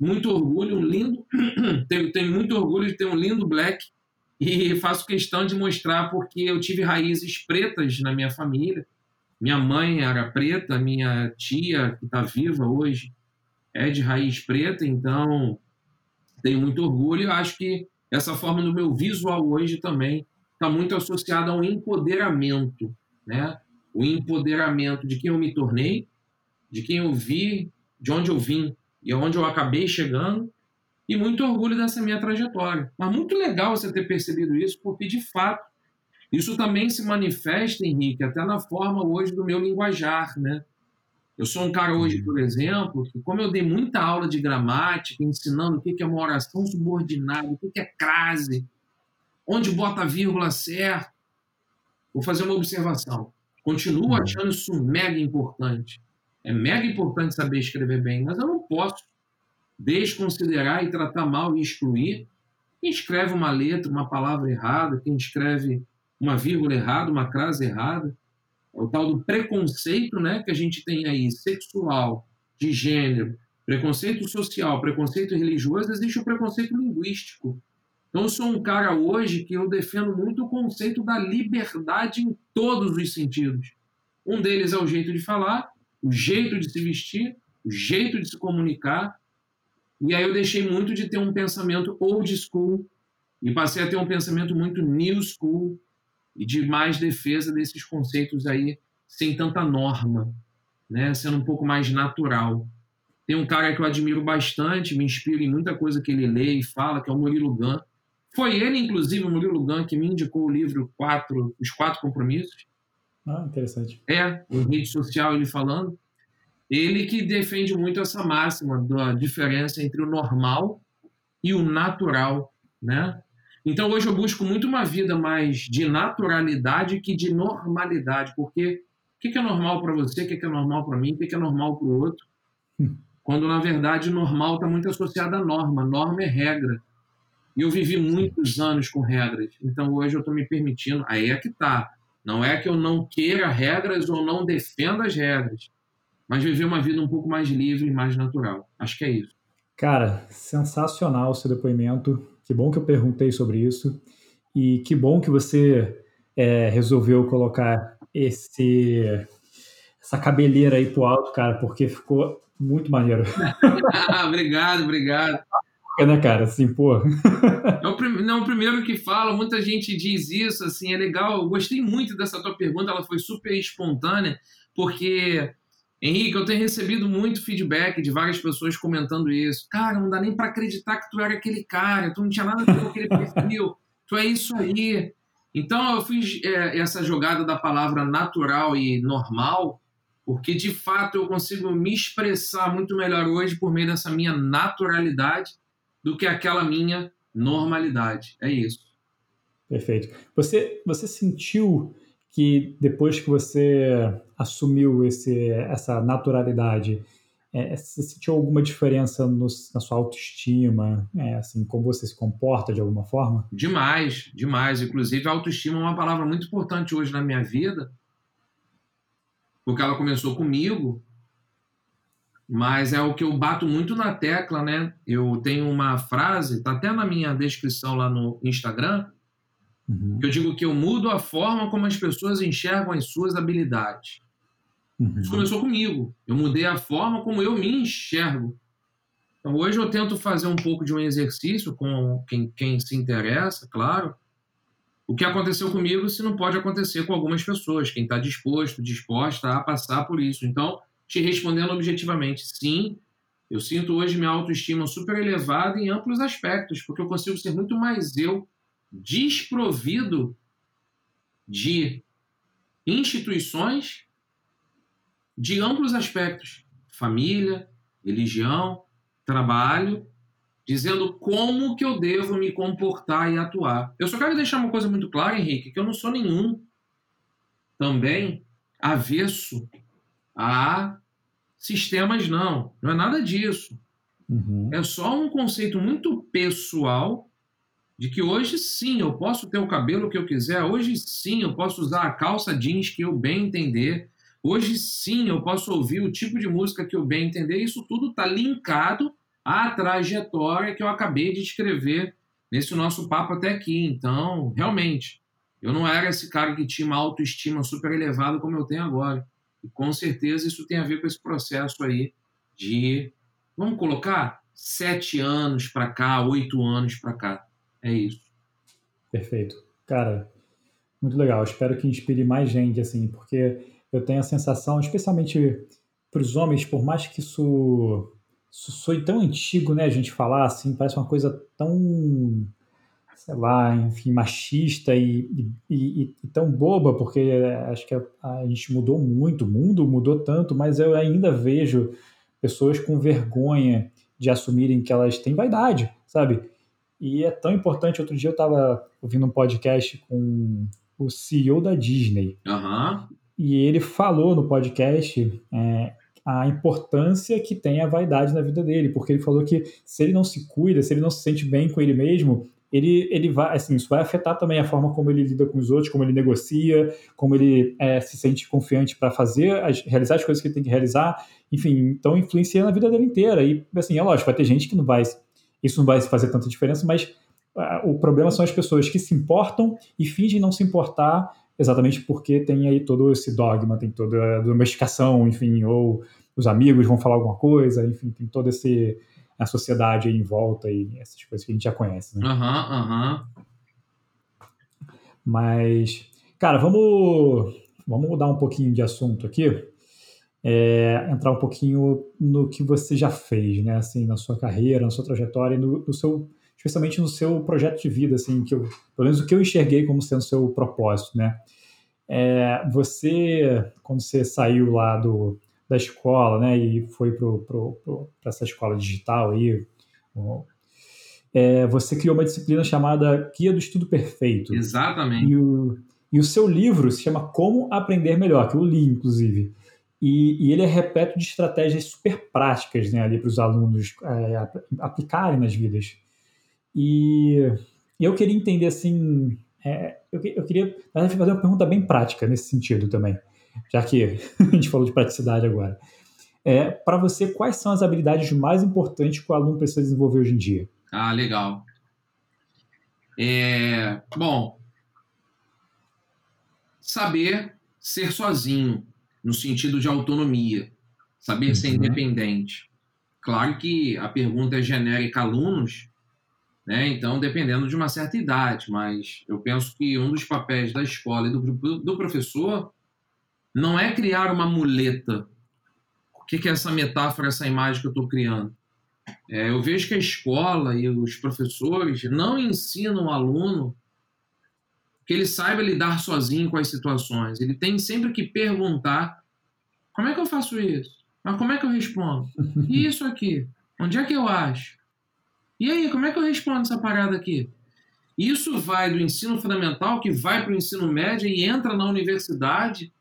S2: muito orgulho, um lindo. tenho, tenho muito orgulho de ter um lindo black e faço questão de mostrar porque eu tive raízes pretas na minha família. Minha mãe era preta, minha tia, que está viva hoje, é de raiz preta, então tenho muito orgulho. Acho que essa forma do meu visual hoje também está muito associada ao empoderamento, né? O empoderamento de quem eu me tornei, de quem eu vi, de onde eu vim e onde eu acabei chegando, e muito orgulho dessa minha trajetória. Mas muito legal você ter percebido isso, porque de fato isso também se manifesta, Henrique, até na forma hoje do meu linguajar, né? Eu sou um cara hoje, por exemplo, que como eu dei muita aula de gramática, ensinando o que é uma oração subordinada, o que é crase, onde bota a vírgula certo, vou fazer uma observação. Continuo uhum. achando isso mega importante. É mega importante saber escrever bem, mas eu não posso desconsiderar e tratar mal e excluir quem escreve uma letra, uma palavra errada, quem escreve uma vírgula errada, uma crase errada. É o tal do preconceito né, que a gente tem aí, sexual, de gênero, preconceito social, preconceito religioso, existe o preconceito linguístico. Então, sou um cara hoje que eu defendo muito o conceito da liberdade em todos os sentidos. Um deles é o jeito de falar, o jeito de se vestir, o jeito de se comunicar. E aí eu deixei muito de ter um pensamento old school e passei a ter um pensamento muito new school, e de mais defesa desses conceitos aí sem tanta norma, né? sendo um pouco mais natural. Tem um cara que eu admiro bastante, me inspira em muita coisa que ele lê e fala, que é o Murilo Gun. Foi ele, inclusive, o Murilo Gun, que me indicou o livro quatro, Os Quatro Compromissos.
S1: Ah, interessante.
S2: É, em rede social ele falando. Ele que defende muito essa máxima da diferença entre o normal e o natural, né? Então hoje eu busco muito uma vida mais de naturalidade que de normalidade, porque o que é normal para você, o que é normal para mim, o que é normal para o outro, hum. quando na verdade normal está muito associado à norma, norma é regra. E eu vivi muitos anos com regras, então hoje eu estou me permitindo, aí é que tá. Não é que eu não queira regras ou não defenda as regras, mas viver uma vida um pouco mais livre e mais natural. Acho que é isso.
S1: Cara, sensacional o seu depoimento. Que bom que eu perguntei sobre isso. E que bom que você é, resolveu colocar esse essa cabeleira aí pro alto, cara, porque ficou muito maneiro.
S2: obrigado, obrigado.
S1: Né, cara? Assim, pô.
S2: é o, prim... não, o primeiro que fala, muita gente diz isso, assim, é legal. Eu gostei muito dessa tua pergunta, ela foi super espontânea, porque Henrique, eu tenho recebido muito feedback de várias pessoas comentando isso. Cara, não dá nem para acreditar que tu era aquele cara, tu não tinha nada com aquele perfil, tu é isso aí. Então eu fiz é, essa jogada da palavra natural e normal, porque de fato eu consigo me expressar muito melhor hoje por meio dessa minha naturalidade do que aquela minha normalidade. É isso.
S1: Perfeito. Você, você sentiu que depois que você assumiu esse, essa naturalidade, é, você sentiu alguma diferença no, na sua autoestima, é, assim, como você se comporta de alguma forma?
S2: Demais, demais. Inclusive, a autoestima é uma palavra muito importante hoje na minha vida, porque ela começou comigo, mas é o que eu bato muito na tecla, né? Eu tenho uma frase, tá até na minha descrição lá no Instagram, Uhum. Eu digo que eu mudo a forma como as pessoas enxergam as suas habilidades. Uhum. Isso começou comigo. Eu mudei a forma como eu me enxergo. Então, hoje eu tento fazer um pouco de um exercício com quem, quem se interessa, claro. O que aconteceu comigo, se não pode acontecer com algumas pessoas, quem está disposto, disposta a passar por isso. Então, te respondendo objetivamente, sim, eu sinto hoje minha autoestima super elevada em amplos aspectos, porque eu consigo ser muito mais eu desprovido de instituições de amplos aspectos família, religião, trabalho, dizendo como que eu devo me comportar e atuar. Eu só quero deixar uma coisa muito clara, Henrique, que eu não sou nenhum também avesso a sistemas, não. Não é nada disso. Uhum. É só um conceito muito pessoal de que hoje sim eu posso ter o cabelo que eu quiser, hoje sim eu posso usar a calça jeans que eu bem entender, hoje sim eu posso ouvir o tipo de música que eu bem entender. Isso tudo está linkado à trajetória que eu acabei de escrever nesse nosso papo até aqui. Então, realmente, eu não era esse cara que tinha uma autoestima super elevada como eu tenho agora. E com certeza isso tem a ver com esse processo aí de, vamos colocar, sete anos para cá, oito anos para cá. É isso.
S1: Perfeito. Cara, muito legal. Espero que inspire mais gente, assim, porque eu tenho a sensação, especialmente para os homens, por mais que isso, isso soe tão antigo, né, a gente falar, assim, parece uma coisa tão, sei lá, enfim, machista e, e, e, tão boba, porque acho que a, a, gente mudou muito, o mundo mudou tanto, mas eu ainda vejo pessoas com vergonha de assumirem que elas têm vaidade, sabe? E é tão importante. Outro dia eu estava ouvindo um podcast com o CEO da Disney.
S2: Uhum.
S1: E ele falou no podcast é, a importância que tem a vaidade na vida dele, porque ele falou que se ele não se cuida, se ele não se sente bem com ele mesmo, ele, ele vai, assim, isso vai afetar também a forma como ele lida com os outros, como ele negocia, como ele é, se sente confiante para fazer, as, realizar as coisas que ele tem que realizar, enfim, então influencia na vida dele inteira. E, assim, é lógico, vai ter gente que não vai, isso não vai fazer tanta diferença, mas o problema são as pessoas que se importam e fingem não se importar exatamente porque tem aí todo esse dogma, tem toda a domesticação, enfim, ou os amigos vão falar alguma coisa, enfim, tem todo esse a sociedade em volta e essas coisas que a gente já conhece,
S2: né? Aham, uhum, aham. Uhum.
S1: Mas, cara, vamos, vamos mudar um pouquinho de assunto aqui. É, entrar um pouquinho no que você já fez, né? Assim, na sua carreira, na sua trajetória, no, no seu, especialmente no seu projeto de vida, assim, que eu, pelo menos o que eu enxerguei como sendo seu propósito, né? É, você, quando você saiu lá do, da escola, né, e foi para essa escola digital aí, é, você criou uma disciplina chamada Guia do Estudo Perfeito.
S2: Exatamente.
S1: E o, e o seu livro se chama Como Aprender Melhor, que eu li, inclusive. E, e ele é repleto de estratégias super práticas né, ali para os alunos é, aplicarem nas vidas. E eu queria entender assim. É, eu, eu, queria fazer uma pergunta bem prática nesse sentido também já que a gente falou de praticidade agora. É, para você, quais são as habilidades mais importantes que o aluno precisa desenvolver hoje em dia?
S2: Ah, legal. É, bom, saber ser sozinho, no sentido de autonomia, saber uhum. ser independente. Claro que a pergunta é genérica alunos, né? então dependendo de uma certa idade, mas eu penso que um dos papéis da escola e do, do professor não é criar uma muleta. O que, é essa metáfora, essa imagem que eu estou criando? É, eu vejo que a escola e os professores não ensinam o aluno que ele saiba lidar sozinho com as situações. Ele tem sempre que perguntar: como é que eu faço isso? Mas como é que eu respondo? E isso aqui? Onde é que eu acho? E aí, como é que eu respondo essa parada aqui? Isso vai do ensino fundamental, que vai para o ensino médio e entra na universidade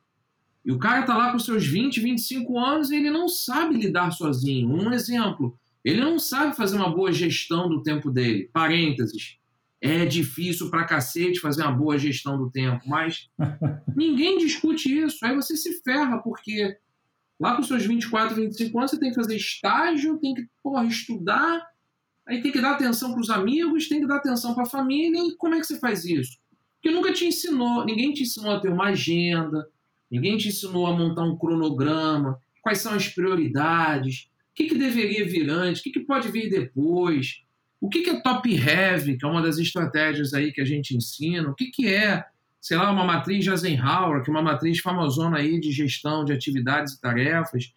S2: e o cara está lá com seus 20, 25 anos e ele não sabe lidar sozinho. Um exemplo, ele não sabe fazer uma boa gestão do tempo dele. Parênteses. É difícil pra cacete fazer uma boa gestão do tempo, mas ninguém discute isso. Aí você se ferra, porque lá com seus 24, 25 anos você tem que fazer estágio, tem que porra, estudar, aí tem que dar atenção para os amigos, tem que dar atenção para a família. E como é que você faz isso? Porque nunca te ensinou, ninguém te ensinou a ter uma agenda, Ninguém te ensinou a montar um cronograma, quais são as prioridades, o que, que deveria vir antes, o que, que pode vir depois, o que, que é top heavy, que é uma das estratégias aí que a gente ensina, o que, que é, sei lá, uma matriz de Eisenhower, que é uma matriz famosona aí de gestão de atividades e tarefas.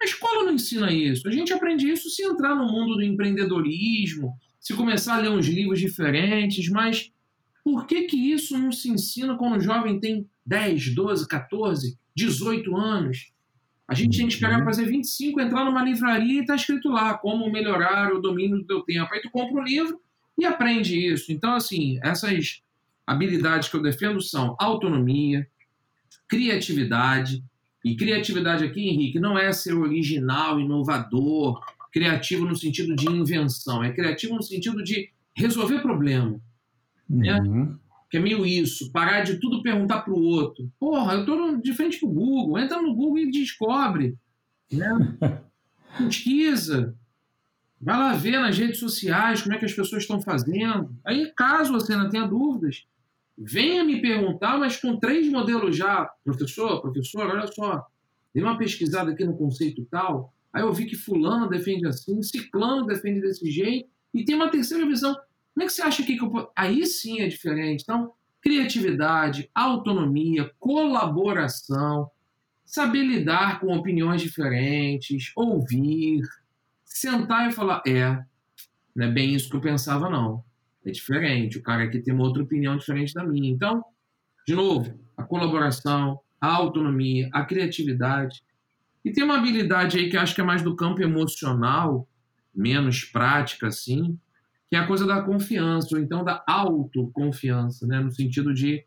S2: A escola não ensina isso. A gente aprende isso se entrar no mundo do empreendedorismo, se começar a ler uns livros diferentes, mas por que, que isso não se ensina quando o jovem tem 10, 12, 14, 18 anos? A gente tem que esperar uhum. fazer 25, entrar numa livraria e está escrito lá como melhorar o domínio do teu tempo. Aí tu compra o livro e aprende isso. Então, assim, essas habilidades que eu defendo são autonomia, criatividade. E criatividade aqui, Henrique, não é ser original, inovador, criativo no sentido de invenção. É criativo no sentido de resolver problema. Né? Uhum. Que é meio isso, parar de tudo perguntar para o outro. Porra, eu estou de frente pro Google, entra no Google e descobre. Né? Pesquisa. Vai lá ver nas redes sociais como é que as pessoas estão fazendo. Aí, caso você não tenha dúvidas, venha me perguntar, mas com três modelos já. Professor, professor, olha só. Dei uma pesquisada aqui no conceito tal. Aí eu vi que fulano defende assim, ciclano defende desse jeito. E tem uma terceira visão. Como é que você acha que, eu... aí sim é diferente? Então, criatividade, autonomia, colaboração, saber lidar com opiniões diferentes, ouvir, sentar e falar, é, não é bem isso que eu pensava não. é diferente. O cara aqui tem uma outra opinião diferente da minha. Então, de novo, a colaboração, a autonomia, a criatividade. E tem uma habilidade aí que acho que é mais do campo emocional, menos prática, assim, que é a coisa da confiança, ou então da autoconfiança, né? no sentido de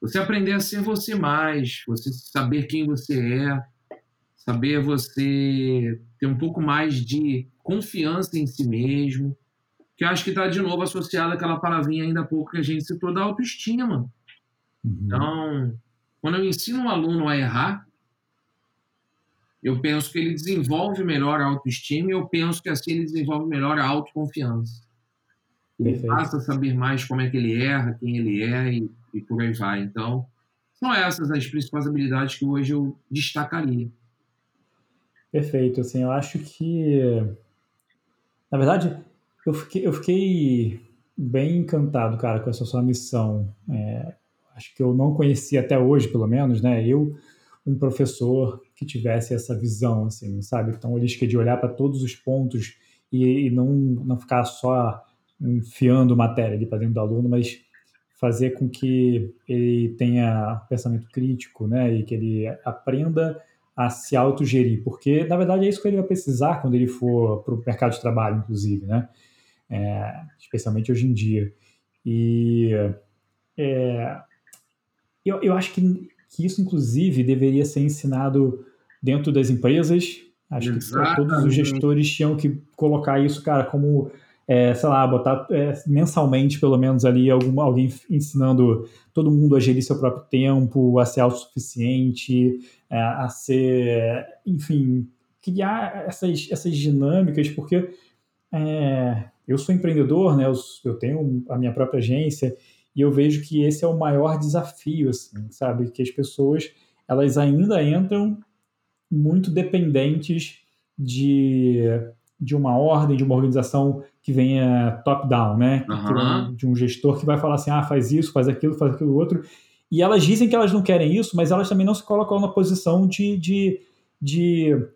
S2: você aprender a ser você mais, você saber quem você é, saber você ter um pouco mais de confiança em si mesmo, que eu acho que está de novo associado àquela palavrinha ainda há pouco que a gente citou da autoestima. Uhum. Então, quando eu ensino um aluno a errar, eu penso que ele desenvolve melhor a autoestima e eu penso que assim ele desenvolve melhor a autoconfiança. Ele Perfeito. passa a saber mais como é que ele erra, quem ele é e, e por aí vai. Então, são essas as principais habilidades que hoje eu destacaria.
S1: Perfeito. Assim, eu acho que, na verdade, eu fiquei, eu fiquei bem encantado, cara, com essa sua missão. É, acho que eu não conhecia até hoje, pelo menos, né? Eu, um professor que tivesse essa visão, assim, sabe? Então, ele de olhar para todos os pontos e, e, não, não ficar só enfiando matéria ali para dentro do aluno, mas fazer com que ele tenha pensamento crítico, né? E que ele aprenda a se autogerir, porque, na verdade, é isso que ele vai precisar quando ele for para o mercado de trabalho, inclusive, né? É, especialmente hoje em dia. E é, eu, eu acho que que isso, inclusive, deveria ser ensinado dentro das empresas. Acho Exatamente. que todos os gestores tinham que colocar isso, cara, como, é, sei lá, botar é, mensalmente, pelo menos, ali algum, alguém ensinando todo mundo a gerir seu próprio tempo, a ser autossuficiente, é, a ser, enfim, criar essas, essas dinâmicas, porque é, eu sou empreendedor, né, eu, eu tenho a minha própria agência, e eu vejo que esse é o maior desafio, assim, sabe? Que as pessoas, elas ainda entram muito dependentes de, de uma ordem, de uma organização que venha top-down, né? Uhum. De um gestor que vai falar assim, ah, faz isso, faz aquilo, faz aquilo outro. E elas dizem que elas não querem isso, mas elas também não se colocam na posição de, de, de,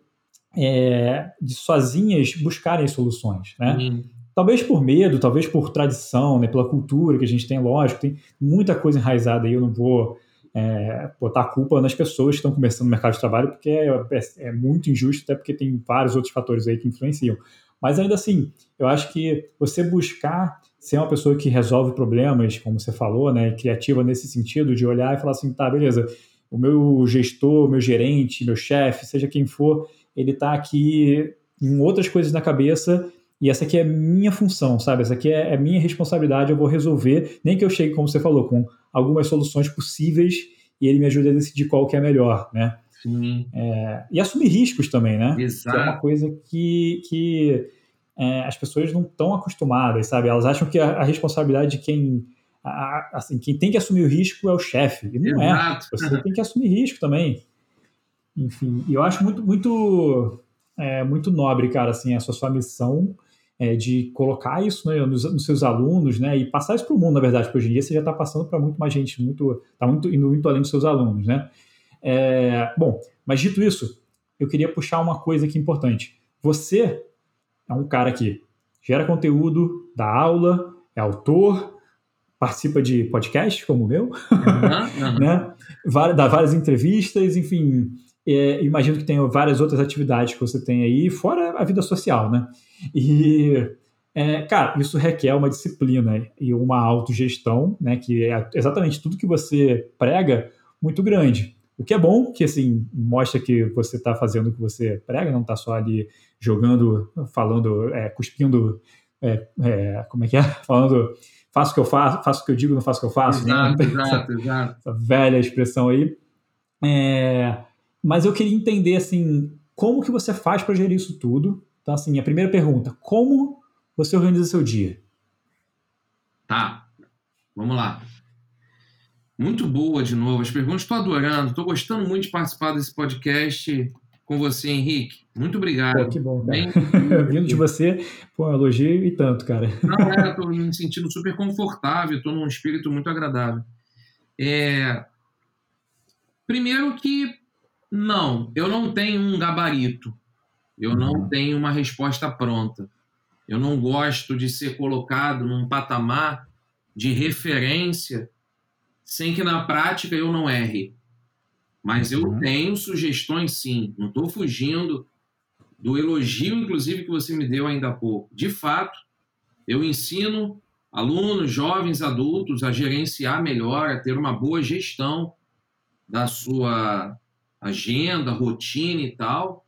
S1: é, de sozinhas buscarem soluções, né? Uhum. Talvez por medo, talvez por tradição, né, pela cultura que a gente tem, lógico, tem muita coisa enraizada aí, eu não vou é, botar a culpa nas pessoas que estão começando no mercado de trabalho, porque é, é, é, muito injusto, até porque tem vários outros fatores aí que influenciam. Mas ainda assim, eu acho que você buscar ser uma pessoa que resolve problemas, como você falou, né, criativa nesse sentido, de olhar e falar assim, tá, beleza, o meu gestor, meu gerente, meu chefe, seja quem for, ele está aqui com outras coisas na cabeça e essa aqui é minha função, sabe? Essa aqui é, é minha responsabilidade, eu vou resolver, nem que eu chegue, como você falou, com algumas soluções possíveis e ele me ajude a decidir qual que é melhor, né? Sim. É, e assumir riscos também, né? Exato. Que é uma coisa que, que é, as pessoas não estão acostumadas, sabe? Elas acham que a, a responsabilidade de quem, a, assim, quem tem que assumir o risco é o chefe. E não é. Exato. é. Você tem que assumir risco também. Enfim, e eu acho muito, muito, é, muito nobre, cara, assim, essa sua missão é, de colocar isso né, nos, nos, seus alunos, né, e passar isso para o mundo, na verdade, porque hoje em dia você já está passando para muito mais gente, muito, está muito, indo muito além dos seus alunos, né. É, bom, mas dito isso, eu queria puxar uma coisa aqui importante. Você é um cara que gera conteúdo, dá aula, é autor, participa de podcasts como o meu, uhum, uhum. né? dá várias entrevistas, enfim, é, imagino que tenha várias outras atividades que você tem aí, fora a vida social, né? E, é, cara, isso requer uma disciplina e uma autogestão, né? Que é exatamente tudo que você prega muito grande. O que é bom, que assim, mostra que você está fazendo o que você prega, não está só ali jogando, falando, é, cuspindo, é, é, como é que é? Falando, faço o que eu faço, faço o que eu digo, não faço o que eu faço. Exato, né? exato, exato. Essa velha expressão aí. É, mas eu queria entender, assim, como que você faz para gerir isso tudo? Então, assim, a primeira pergunta, como você organiza seu dia?
S2: Tá, vamos lá. Muito boa de novo. As perguntas estou adorando, estou gostando muito de participar desse podcast com você, Henrique. Muito obrigado. Pô,
S1: que bom, cara. Vindo de você, pô, elogio e tanto, cara.
S2: Não, é, estou me sentindo super confortável, estou num espírito muito agradável. É... Primeiro que não, eu não tenho um gabarito. Eu não uhum. tenho uma resposta pronta. Eu não gosto de ser colocado num patamar de referência sem que na prática eu não erre. Mas eu uhum. tenho sugestões sim, não estou fugindo do elogio, inclusive, que você me deu ainda há pouco. De fato, eu ensino alunos, jovens, adultos a gerenciar melhor, a ter uma boa gestão da sua agenda, rotina e tal,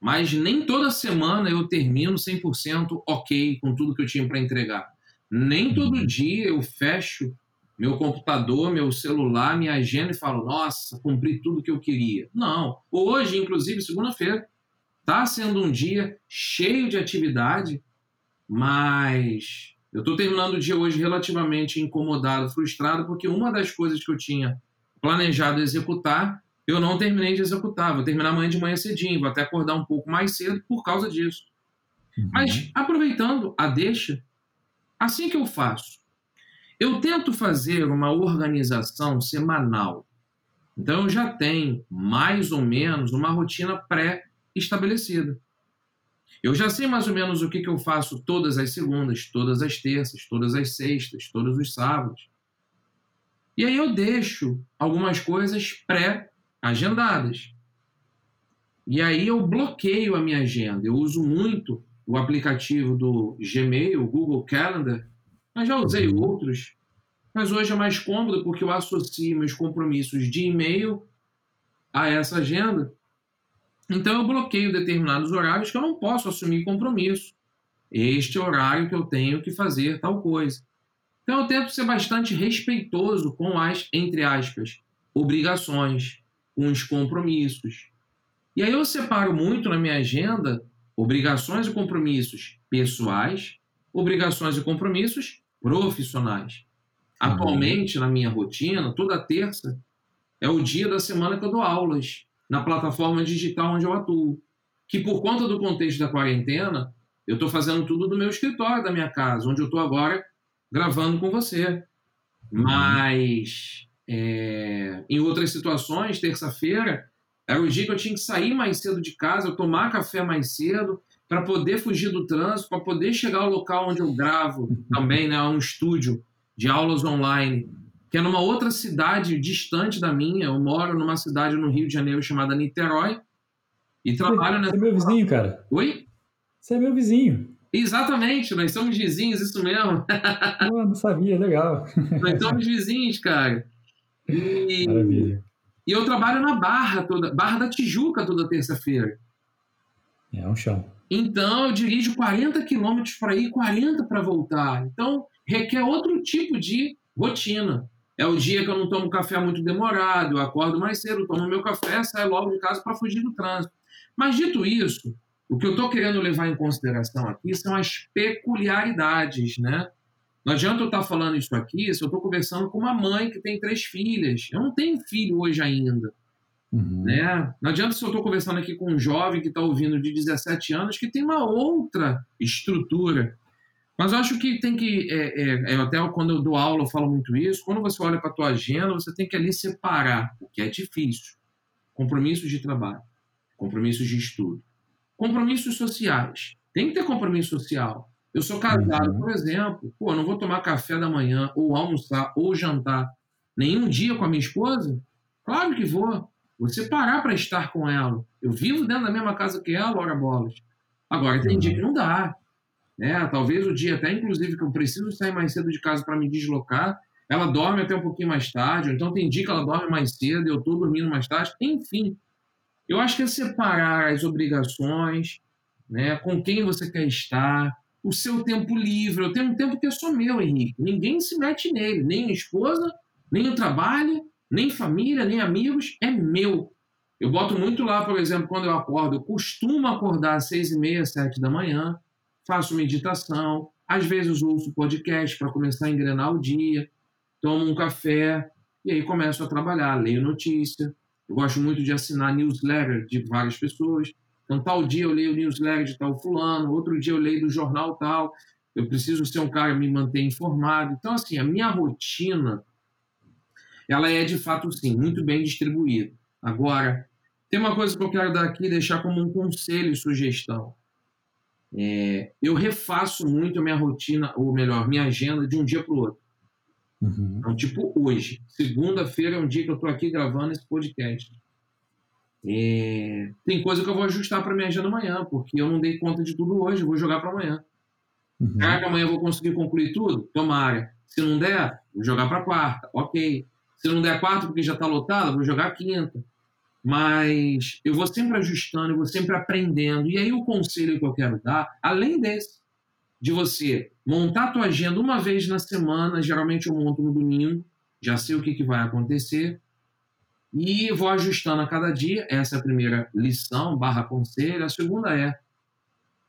S2: mas nem toda semana eu termino 100% ok com tudo que eu tinha para entregar. Nem todo uhum. dia eu fecho meu computador, meu celular, minha agenda e falo, nossa, cumpri tudo que eu queria. Não. Hoje, inclusive, segunda-feira, está sendo um dia cheio de atividade, mas eu estou terminando o dia hoje relativamente incomodado, frustrado, porque uma das coisas que eu tinha planejado executar, eu não terminei de executar. Vou terminar amanhã de manhã cedinho, vou até acordar um pouco mais cedo por causa disso. Uhum. Mas, aproveitando a deixa, assim que eu faço, eu tento fazer uma organização semanal. Então, eu já tenho mais ou menos uma rotina pré-estabelecida. Eu já sei mais ou menos o que, que eu faço todas as segundas, todas as terças, todas as sextas, todos os sábados. E aí eu deixo algumas coisas pré-agendadas. E aí eu bloqueio a minha agenda. Eu uso muito o aplicativo do Gmail, o Google Calendar, mas já usei uhum. outros. Mas hoje é mais cômodo porque eu associo meus compromissos de e-mail a essa agenda. Então eu bloqueio determinados horários que eu não posso assumir compromisso. Este horário que eu tenho que fazer tal coisa. Então eu tento ser bastante respeitoso com as, entre aspas, obrigações, com os compromissos. E aí eu separo muito na minha agenda obrigações e compromissos pessoais, obrigações e compromissos profissionais. Uhum. Atualmente, na minha rotina, toda terça é o dia da semana que eu dou aulas na plataforma digital onde eu atuo. Que por conta do contexto da quarentena, eu estou fazendo tudo do meu escritório, da minha casa, onde eu estou agora gravando com você. Uhum. Mas é, em outras situações, terça-feira, era o dia que eu tinha que sair mais cedo de casa, eu tomar café mais cedo, para poder fugir do trânsito, para poder chegar ao local onde eu gravo uhum. também, né, um estúdio de aulas online, que é numa outra cidade distante da minha. Eu moro numa cidade no Rio de Janeiro chamada Niterói e trabalho
S1: Você é meu vizinho, cara.
S2: Oi?
S1: Você é meu vizinho.
S2: Exatamente, nós somos vizinhos, isso mesmo.
S1: Pô, não sabia, legal.
S2: Nós somos vizinhos, cara. E, Maravilha. E eu trabalho na Barra toda, Barra da Tijuca toda terça-feira.
S1: É um chão.
S2: Então eu dirijo 40 quilômetros para ir, 40 para voltar. Então requer outro tipo de rotina. É o dia que eu não tomo café muito demorado, eu acordo mais cedo, tomo meu café, saio logo de casa para fugir do trânsito. Mas dito isso, o que eu estou querendo levar em consideração aqui são as peculiaridades, né? Não adianta eu estar tá falando isso aqui se eu estou conversando com uma mãe que tem três filhas. Eu não tenho filho hoje ainda. Uhum. Né? Não adianta se eu estou conversando aqui com um jovem que está ouvindo de 17 anos que tem uma outra estrutura. Mas eu acho que tem que. É, é, é, até quando eu dou aula eu falo muito isso. Quando você olha para a tua agenda, você tem que ali separar, o que é difícil. Compromissos de trabalho, compromissos de estudo, compromissos sociais. Tem que ter compromisso social. Eu sou casado, uhum. por exemplo, pô, não vou tomar café da manhã, ou almoçar, ou jantar nenhum dia com a minha esposa? Claro que vou. Vou separar para estar com ela. Eu vivo dentro da mesma casa que ela, ora bolas. Agora, tem uhum. dia que não dá. Né? Talvez o dia até, inclusive, que eu preciso sair mais cedo de casa para me deslocar, ela dorme até um pouquinho mais tarde, ou então tem dia que ela dorme mais cedo eu estou dormindo mais tarde. Enfim, eu acho que é separar as obrigações, né? com quem você quer estar, o seu tempo livre. Eu tenho um tempo que é só meu, Henrique. Ninguém se mete nele, nem a esposa, nem o trabalho, nem família, nem amigos. É meu. Eu boto muito lá, por exemplo, quando eu acordo, eu costumo acordar às seis e meia, sete da manhã faço meditação, às vezes ouço podcast para começar a engrenar o dia, tomo um café e aí começo a trabalhar, leio notícia. Eu gosto muito de assinar newsletter de várias pessoas. Então, tal dia eu leio o newsletter de tal fulano, outro dia eu leio do jornal tal. Eu preciso ser um cara que me manter informado. Então, assim, a minha rotina, ela é de fato, sim, muito bem distribuída. Agora, tem uma coisa que eu quero dar aqui deixar como um conselho e sugestão. É, eu refaço muito a minha rotina, ou melhor, minha agenda de um dia para o outro. Uhum. Então, tipo hoje, segunda-feira é um dia que eu estou aqui gravando esse podcast. É, tem coisa que eu vou ajustar para minha agenda amanhã, porque eu não dei conta de tudo hoje, eu vou jogar para amanhã. Uhum. Será que amanhã eu vou conseguir concluir tudo? Tomara. Se não der, vou jogar para quarta. Ok. Se não der quarta porque já está lotado, vou jogar quinta. Mas eu vou sempre ajustando, eu vou sempre aprendendo. E aí o conselho que eu quero dar, além desse, de você montar a tua agenda uma vez na semana, geralmente eu monto no domingo, já sei o que, que vai acontecer, e vou ajustando a cada dia. Essa é a primeira lição, barra conselho. A segunda é,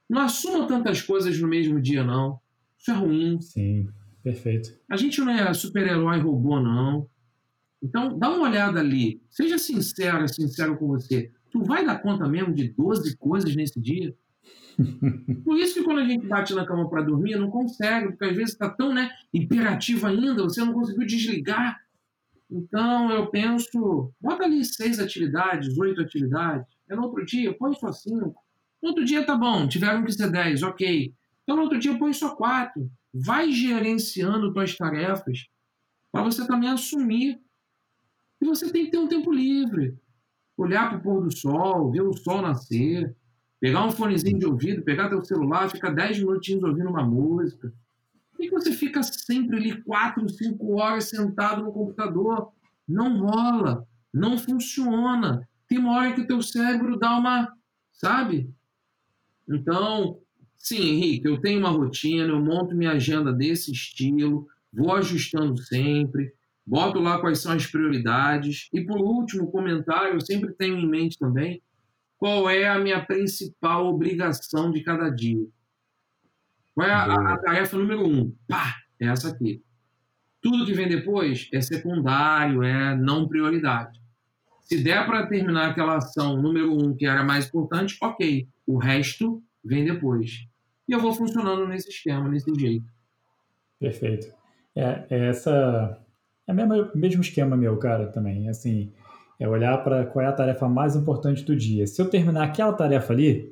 S2: não assuma tantas coisas no mesmo dia, não. Isso é ruim.
S1: Sim, perfeito.
S2: A gente não é super-herói robô, não. Então, dá uma olhada ali. Seja sincero, sincero com você. Tu vai dar conta mesmo de 12 coisas nesse dia? Por isso que quando a gente bate na cama para dormir, não consegue, porque às vezes está tão né, imperativo ainda, você não conseguiu desligar. Então eu penso, bota ali seis atividades, oito atividades. É no outro dia, põe só cinco. No outro dia tá bom, tiveram que ser dez, ok. Então no outro dia põe só quatro. Vai gerenciando suas tarefas para você também assumir e você tem que ter um tempo livre. Olhar para o pôr do sol, ver o sol nascer, pegar um fonezinho de ouvido, pegar teu celular, ficar 10 minutinhos ouvindo uma música. Por que você fica sempre ali 4, 5 horas sentado no computador? Não rola, não funciona. Tem uma hora que o teu cérebro dá uma, sabe? Então, sim, Henrique, eu tenho uma rotina, eu monto minha agenda desse estilo, vou ajustando sempre, boto lá quais são as prioridades. E por último, comentário, eu sempre tenho em mente também qual é a minha principal obrigação de cada dia. Qual é a, a tarefa número um? Pá, é essa aqui. Tudo que vem depois é secundário, é não prioridade. Se der para terminar aquela ação número um, que era mais importante, ok. O resto vem depois. E eu vou funcionando nesse esquema, nesse jeito.
S1: Perfeito. É, é essa é o mesmo esquema meu, cara, também. Assim, é olhar para qual é a tarefa mais importante do dia. Se eu terminar aquela tarefa ali,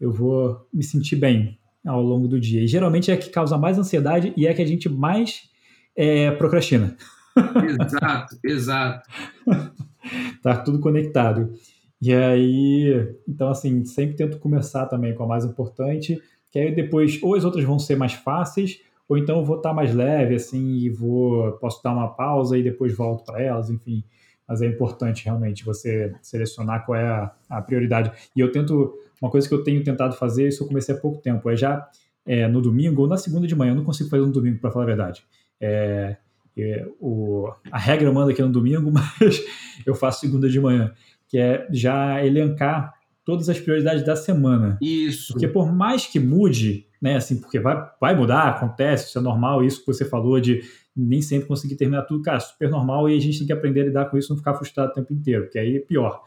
S1: eu vou me sentir bem ao longo do dia. E geralmente é a que causa mais ansiedade e é a que a gente mais é, procrastina.
S2: Exato, exato.
S1: tá tudo conectado. E aí, então assim, sempre tento começar também com a mais importante, que aí depois ou as outras vão ser mais fáceis, ou então eu vou estar mais leve, assim, e vou, posso dar uma pausa e depois volto para elas, enfim. Mas é importante realmente você selecionar qual é a, a, prioridade. E eu tento, uma coisa que eu tenho tentado fazer, isso eu comecei há pouco tempo, é já é, no domingo ou na segunda de manhã, eu não consigo fazer no domingo, para falar a verdade. É, é, o, a regra manda que é no domingo, mas eu faço segunda de manhã, que é já elencar todas as prioridades da semana.
S2: Isso.
S1: Porque por mais que mude, né, assim, porque vai, vai mudar, acontece, isso é normal, isso que você falou de nem sempre conseguir terminar tudo, cara, super normal e a gente tem que aprender a lidar com isso, não ficar frustrado o tempo inteiro, que aí é pior,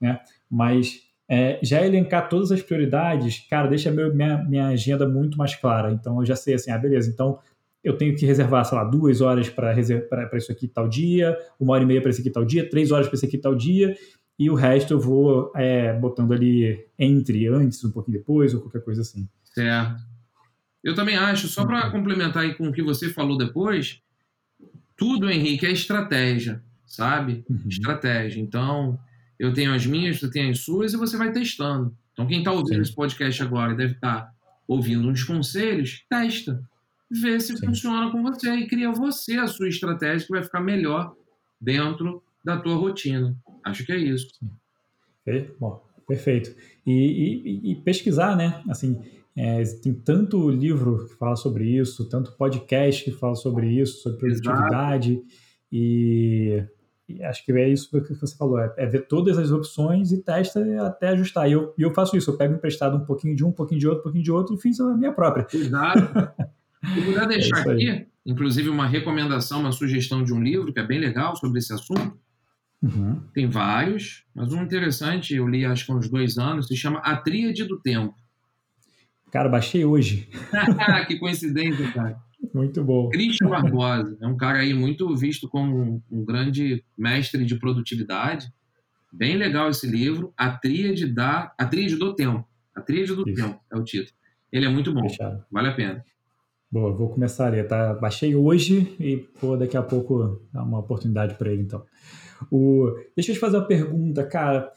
S1: né? Mas é, já elencar todas as prioridades, cara, deixa meu, minha, minha agenda muito mais clara. Então eu já sei assim, ah, beleza, então eu tenho que reservar, sei lá, duas horas para isso aqui tal dia, uma hora e meia para isso aqui tal dia, três horas para isso aqui tal dia, e o resto eu vou é, botando ali entre, antes, um pouquinho depois, ou qualquer coisa assim.
S2: Certo. Eu também acho, só para uhum. complementar aí com o que você falou depois, tudo, Henrique, é estratégia, sabe? Uhum. Estratégia. Então, eu tenho as minhas, você tem as suas, e você vai testando. Então, quem está ouvindo Sim. esse podcast agora deve estar tá ouvindo uns conselhos, testa. Vê se Sim. funciona com você e cria você a sua estratégia que vai ficar melhor dentro da tua rotina. Acho que é isso.
S1: Bom, perfeito. E, e, e, pesquisar, né? Assim, é, tem tanto livro que fala sobre isso, tanto podcast que fala sobre isso, sobre produtividade. E, e, acho que é isso que você falou: é, é, ver todas as opções e testa até ajustar. E eu, eu faço isso, eu pego emprestado um pouquinho de um, um pouquinho de outro, um pouquinho de outro e fiz a minha própria.
S2: Exato. Se puder deixar é aqui, inclusive, uma recomendação, uma sugestão de um livro que é bem legal sobre esse assunto Uhum. Tem vários, mas um interessante, eu li acho que há uns dois anos, se chama A Tríade do Tempo.
S1: Cara, baixei hoje.
S2: que coincidência, cara.
S1: Muito bom.
S2: Christian Barbosa é um cara aí muito visto como um, grande mestre de produtividade. Bem legal esse livro, A Tríade, da, a Tríade do Tempo. A Tríade do Isso. Tempo é o título. Ele é muito bom. Fechado. Vale a pena.
S1: Boa, vou começar a ler, tá? Baixei hoje e vou daqui a pouco dar uma oportunidade para ele, então. O... Deixa eu te fazer uma pergunta, cara.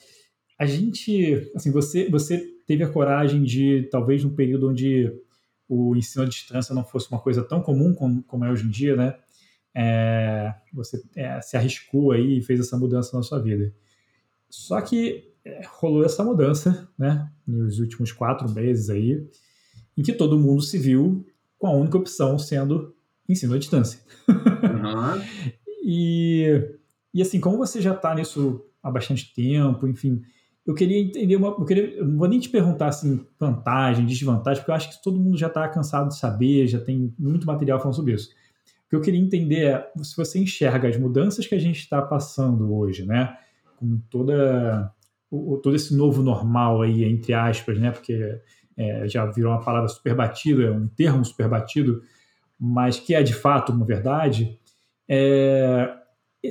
S1: A gente, assim, você, você teve a coragem de, talvez num período onde o ensino à distância não fosse uma coisa tão comum como, como é hoje em dia, né? É, você é, se arriscou aí e fez essa mudança na sua vida. Só que é, rolou essa mudança, né? Nos últimos quatro meses aí, em que todo mundo se viu com a única opção sendo ensino à distância. Uhum. e, e assim, como você já está nisso há bastante tempo, enfim, eu queria entender uma. Eu, queria, eu não vou nem te perguntar assim, vantagem, desvantagem, porque eu acho que todo mundo já está cansado de saber, já tem muito material falando sobre isso. O que eu queria entender é se você enxerga as mudanças que a gente está passando hoje, né? Com toda, o, todo esse novo normal aí, entre aspas, né? Porque é, já virou uma palavra super batida, um termo super batido, mas que é de fato uma verdade, é,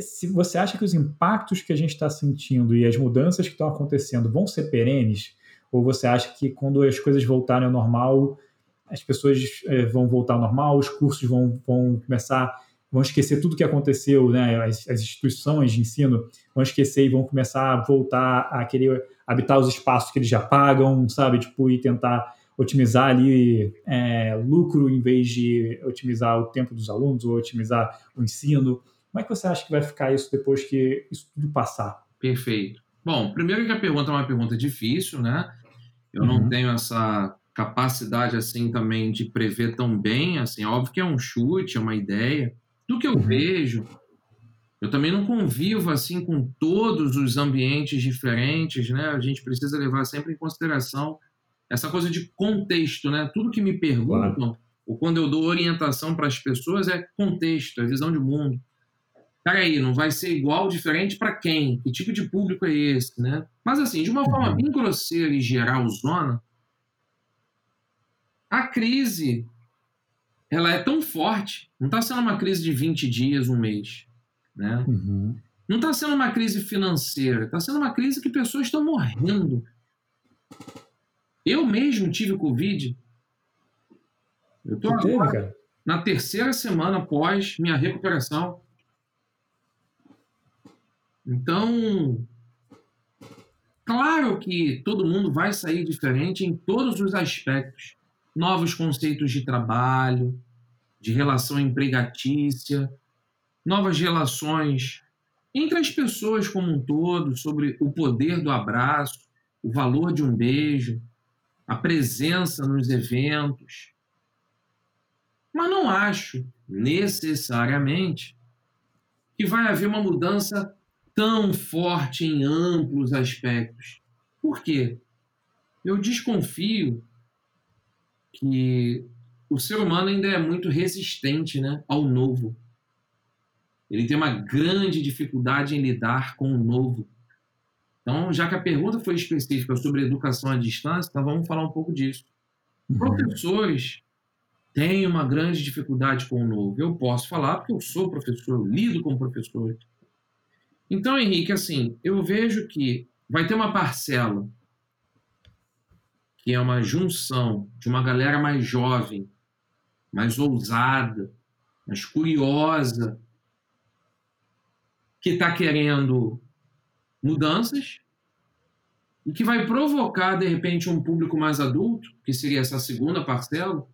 S1: se você acha que os impactos que a gente está sentindo e as mudanças que estão acontecendo vão ser perenes, ou você acha que quando as coisas voltarem ao normal, as pessoas é, vão voltar ao normal, os cursos vão, vão começar, vão esquecer tudo que aconteceu, né? As, as instituições de ensino vão esquecer e vão começar a voltar a querer habitar os espaços que eles já pagam, sabe? Tipo, e tentar otimizar ali é, lucro em vez de otimizar o tempo dos alunos ou otimizar o ensino. Como é que você acha que vai ficar isso depois que isso tudo passar?
S2: Perfeito. Bom, primeiro que a pergunta é uma pergunta difícil, né? Eu uhum. não tenho essa capacidade assim também de prever tão bem, assim, óbvio que é um chute, é uma ideia. Do que eu uhum. vejo, eu também não convivo assim com todos os ambientes diferentes, né? A gente precisa levar sempre em consideração essa coisa de contexto, né? Tudo que me perguntam, claro. ou quando eu dou orientação para as pessoas, é contexto, é visão de mundo. Peraí, não vai ser igual, diferente para quem? Que tipo de público é esse, né? Mas assim, de uma forma bem grosseira e geral, zona, a crise ela é tão forte, não está sendo uma crise de 20 dias, um mês. Né? Uhum. Não está sendo uma crise financeira, está sendo uma crise que pessoas estão morrendo. Eu mesmo tive Covid. Eu estou agora na terceira semana após minha recuperação. Então, claro que todo mundo vai sair diferente em todos os aspectos. Novos conceitos de trabalho, de relação empregatícia, novas relações entre as pessoas como um todo, sobre o poder do abraço, o valor de um beijo, a presença nos eventos. Mas não acho necessariamente que vai haver uma mudança tão forte em amplos aspectos. Por quê? Eu desconfio que o ser humano ainda é muito resistente né, ao novo. Ele tem uma grande dificuldade em lidar com o novo. Então, já que a pergunta foi específica sobre educação à distância, então vamos falar um pouco disso. Uhum. Professores têm uma grande dificuldade com o novo. Eu posso falar porque eu sou professor, eu lido com professores. Então, Henrique, assim, eu vejo que vai ter uma parcela que é uma junção de uma galera mais jovem, mais ousada, mais curiosa, que está querendo mudanças e que vai provocar, de repente, um público mais adulto, que seria essa segunda parcela,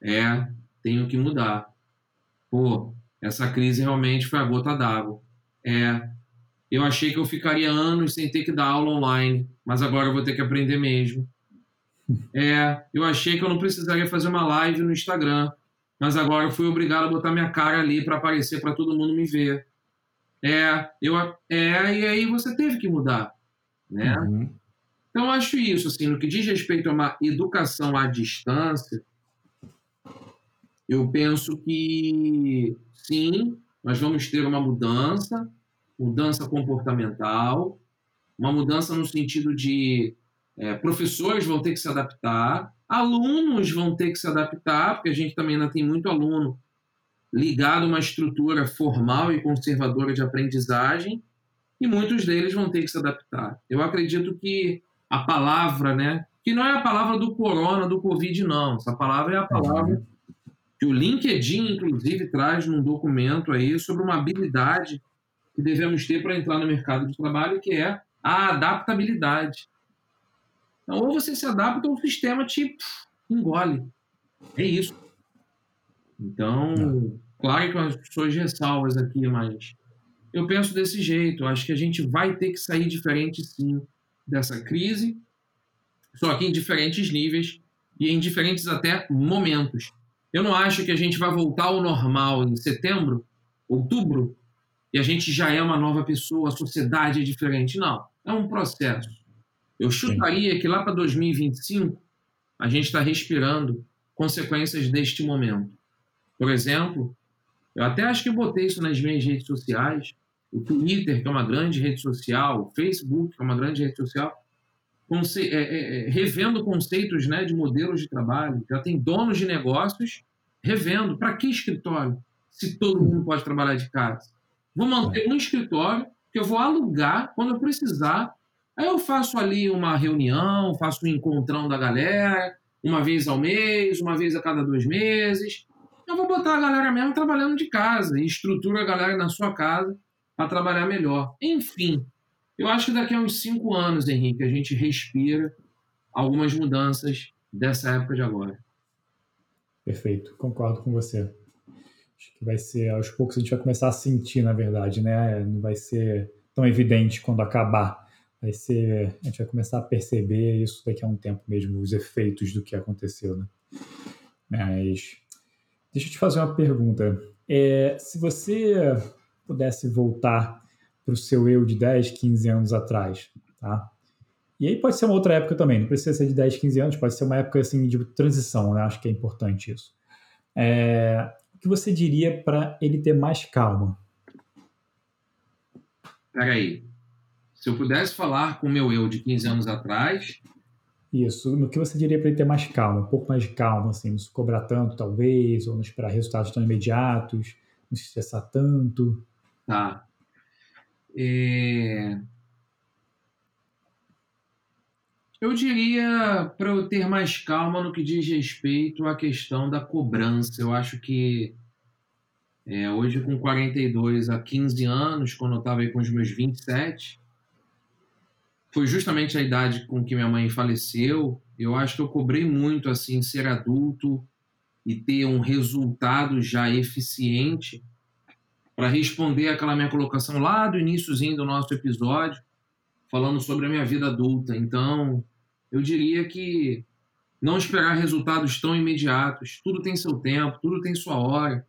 S2: é, tenho que mudar. Pô, essa crise realmente foi a gota d'água. É, eu achei que eu ficaria anos sem ter que dar aula online, mas agora eu vou ter que aprender mesmo. É, eu achei que eu não precisaria fazer uma live no Instagram, mas agora eu fui obrigado a botar minha cara ali para aparecer para todo mundo me ver. É, eu, é, e aí você teve que mudar, né? Uhum. Então, acho isso, assim, no que diz respeito a uma educação à distância, eu penso que, sim, nós vamos ter uma mudança, mudança comportamental, uma mudança no sentido de é, professores vão ter que se adaptar, alunos vão ter que se adaptar, porque a gente também ainda tem muito aluno ligado a uma estrutura formal e conservadora de aprendizagem, e muitos deles vão ter que se adaptar. Eu acredito que a palavra né, que não é a palavra do corona, do Covid, não. Essa palavra é a palavra que o LinkedIn, inclusive, traz num documento aí sobre uma habilidade que devemos ter para entrar no mercado de trabalho, que é a adaptabilidade. Então, ou você se adapta ou o sistema te engole. É isso. Então, claro que as suas ressalvas aqui, mas eu penso desse jeito. Acho que a gente vai ter que sair diferente, sim, dessa crise, só que em diferentes níveis e em diferentes até momentos. Eu não acho que a gente vai voltar ao normal em setembro, outubro, e a gente já é uma nova pessoa, a sociedade é diferente. Não, é um processo. Eu chutaria Sim. que lá para 2025 a gente está respirando consequências deste momento. Por exemplo, eu até acho que botei isso nas minhas redes sociais. O Twitter, que é uma grande rede social, o Facebook, que é uma grande rede social, conce é, é, é, revendo conceitos né, de modelos de trabalho. Já tem donos de negócios revendo. Para que escritório? Se todo mundo pode trabalhar de casa. Vou manter um escritório que eu vou alugar quando eu precisar. Aí eu faço ali uma reunião, faço um encontrão da galera, uma vez ao mês, uma vez a cada dois meses. Eu vou botar a galera mesmo trabalhando de casa e estrutura a galera na sua casa para trabalhar melhor. Enfim, eu acho que daqui a uns cinco anos, Henrique, a gente respira algumas mudanças dessa época de agora.
S1: Perfeito, concordo com você. Acho que vai ser, aos poucos a gente vai começar a sentir, na verdade, né? Não vai ser tão evidente quando acabar. Vai ser, a gente vai começar a perceber isso daqui a um tempo mesmo, os efeitos do que aconteceu, né? Mas deixa eu te fazer uma pergunta. É, se você pudesse voltar para o seu eu de 10, 15 anos atrás, tá? E aí pode ser uma outra época também, não precisa ser de 10, 15 anos, pode ser uma época assim de transição, né? Acho que é importante isso. É, que você diria para ele ter mais calma?
S2: Peraí. Se eu pudesse falar com o meu eu de 15 anos atrás.
S1: Isso, no que você diria para ele ter mais calma, um pouco mais de calma, assim, não se cobrar tanto, talvez, ou não esperar resultados tão imediatos, não se estressar tanto.
S2: Tá. É... Eu diria para eu ter mais calma no que diz respeito à questão da cobrança. Eu acho que é, hoje, com 42 a 15 anos, quando eu estava com os meus 27, foi justamente a idade com que minha mãe faleceu. Eu acho que eu cobrei muito assim ser adulto e ter um resultado já eficiente para responder aquela minha colocação lá do iníciozinho do nosso episódio falando sobre a minha vida adulta. Então, eu diria que não esperar resultados tão imediatos. Tudo tem seu tempo, tudo tem sua hora.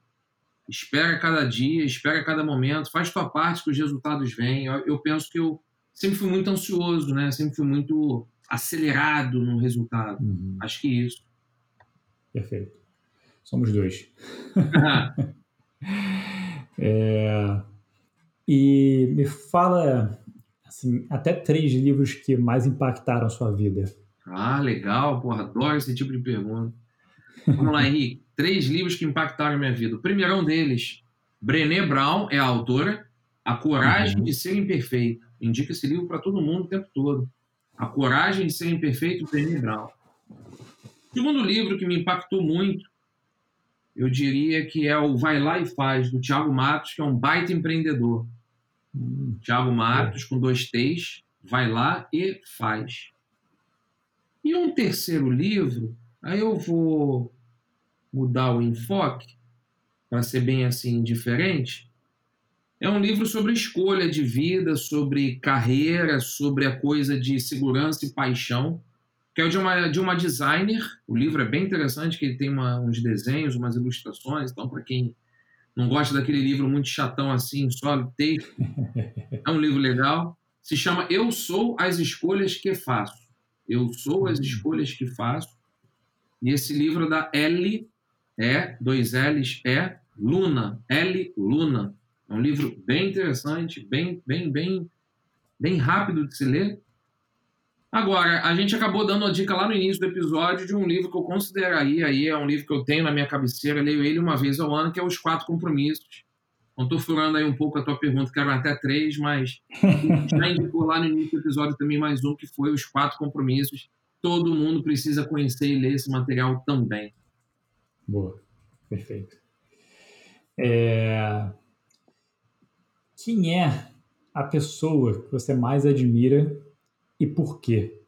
S2: Espera cada dia, espera cada momento, faz tua parte que os resultados vêm. Eu, eu penso que eu sempre fui muito ansioso, né? Sempre fui muito acelerado no resultado. Uhum. Acho que isso.
S1: Perfeito. Somos dois. é... E me fala assim, até três livros que mais impactaram a sua vida.
S2: Ah, legal, porra, adoro esse tipo de pergunta. Vamos lá, Henrique. Três livros que impactaram a minha vida. O primeiro deles, Brené Brown é a autora, A Coragem uhum. de Ser Imperfeito. Indica esse livro para todo mundo o tempo todo. A Coragem de Ser Imperfeito, Brené Brown. O segundo livro que me impactou muito, eu diria que é o Vai Lá e Faz, do Tiago Matos, que é um baita empreendedor. Hum, Tiago Matos, com dois T's, vai lá e faz. E um terceiro livro, aí eu vou mudar o enfoque para ser bem assim diferente. É um livro sobre escolha de vida, sobre carreira, sobre a coisa de segurança e paixão, que é de uma, de uma designer. O livro é bem interessante, que ele tem uma, uns desenhos, umas ilustrações, então para quem não gosta daquele livro muito chatão assim, só texto. É um livro legal. Se chama Eu Sou as Escolhas que Faço. Eu Sou as Escolhas que Faço. E esse livro da L, é, dois L's, é Luna. L Luna. É um livro bem interessante, bem, bem, bem, bem rápido de se ler. Agora, a gente acabou dando a dica lá no início do episódio de um livro que eu consideraria aí, é um livro que eu tenho na minha cabeceira, leio ele uma vez ao ano, que é Os Quatro Compromissos. Não estou furando aí um pouco a tua pergunta, quero até três, mas já indicou lá no início do episódio também mais um, que foi Os Quatro Compromissos. todo mundo precisa conhecer e ler esse material também.
S1: Boa, perfeito. É... Quem é a pessoa que você mais admira e por quê?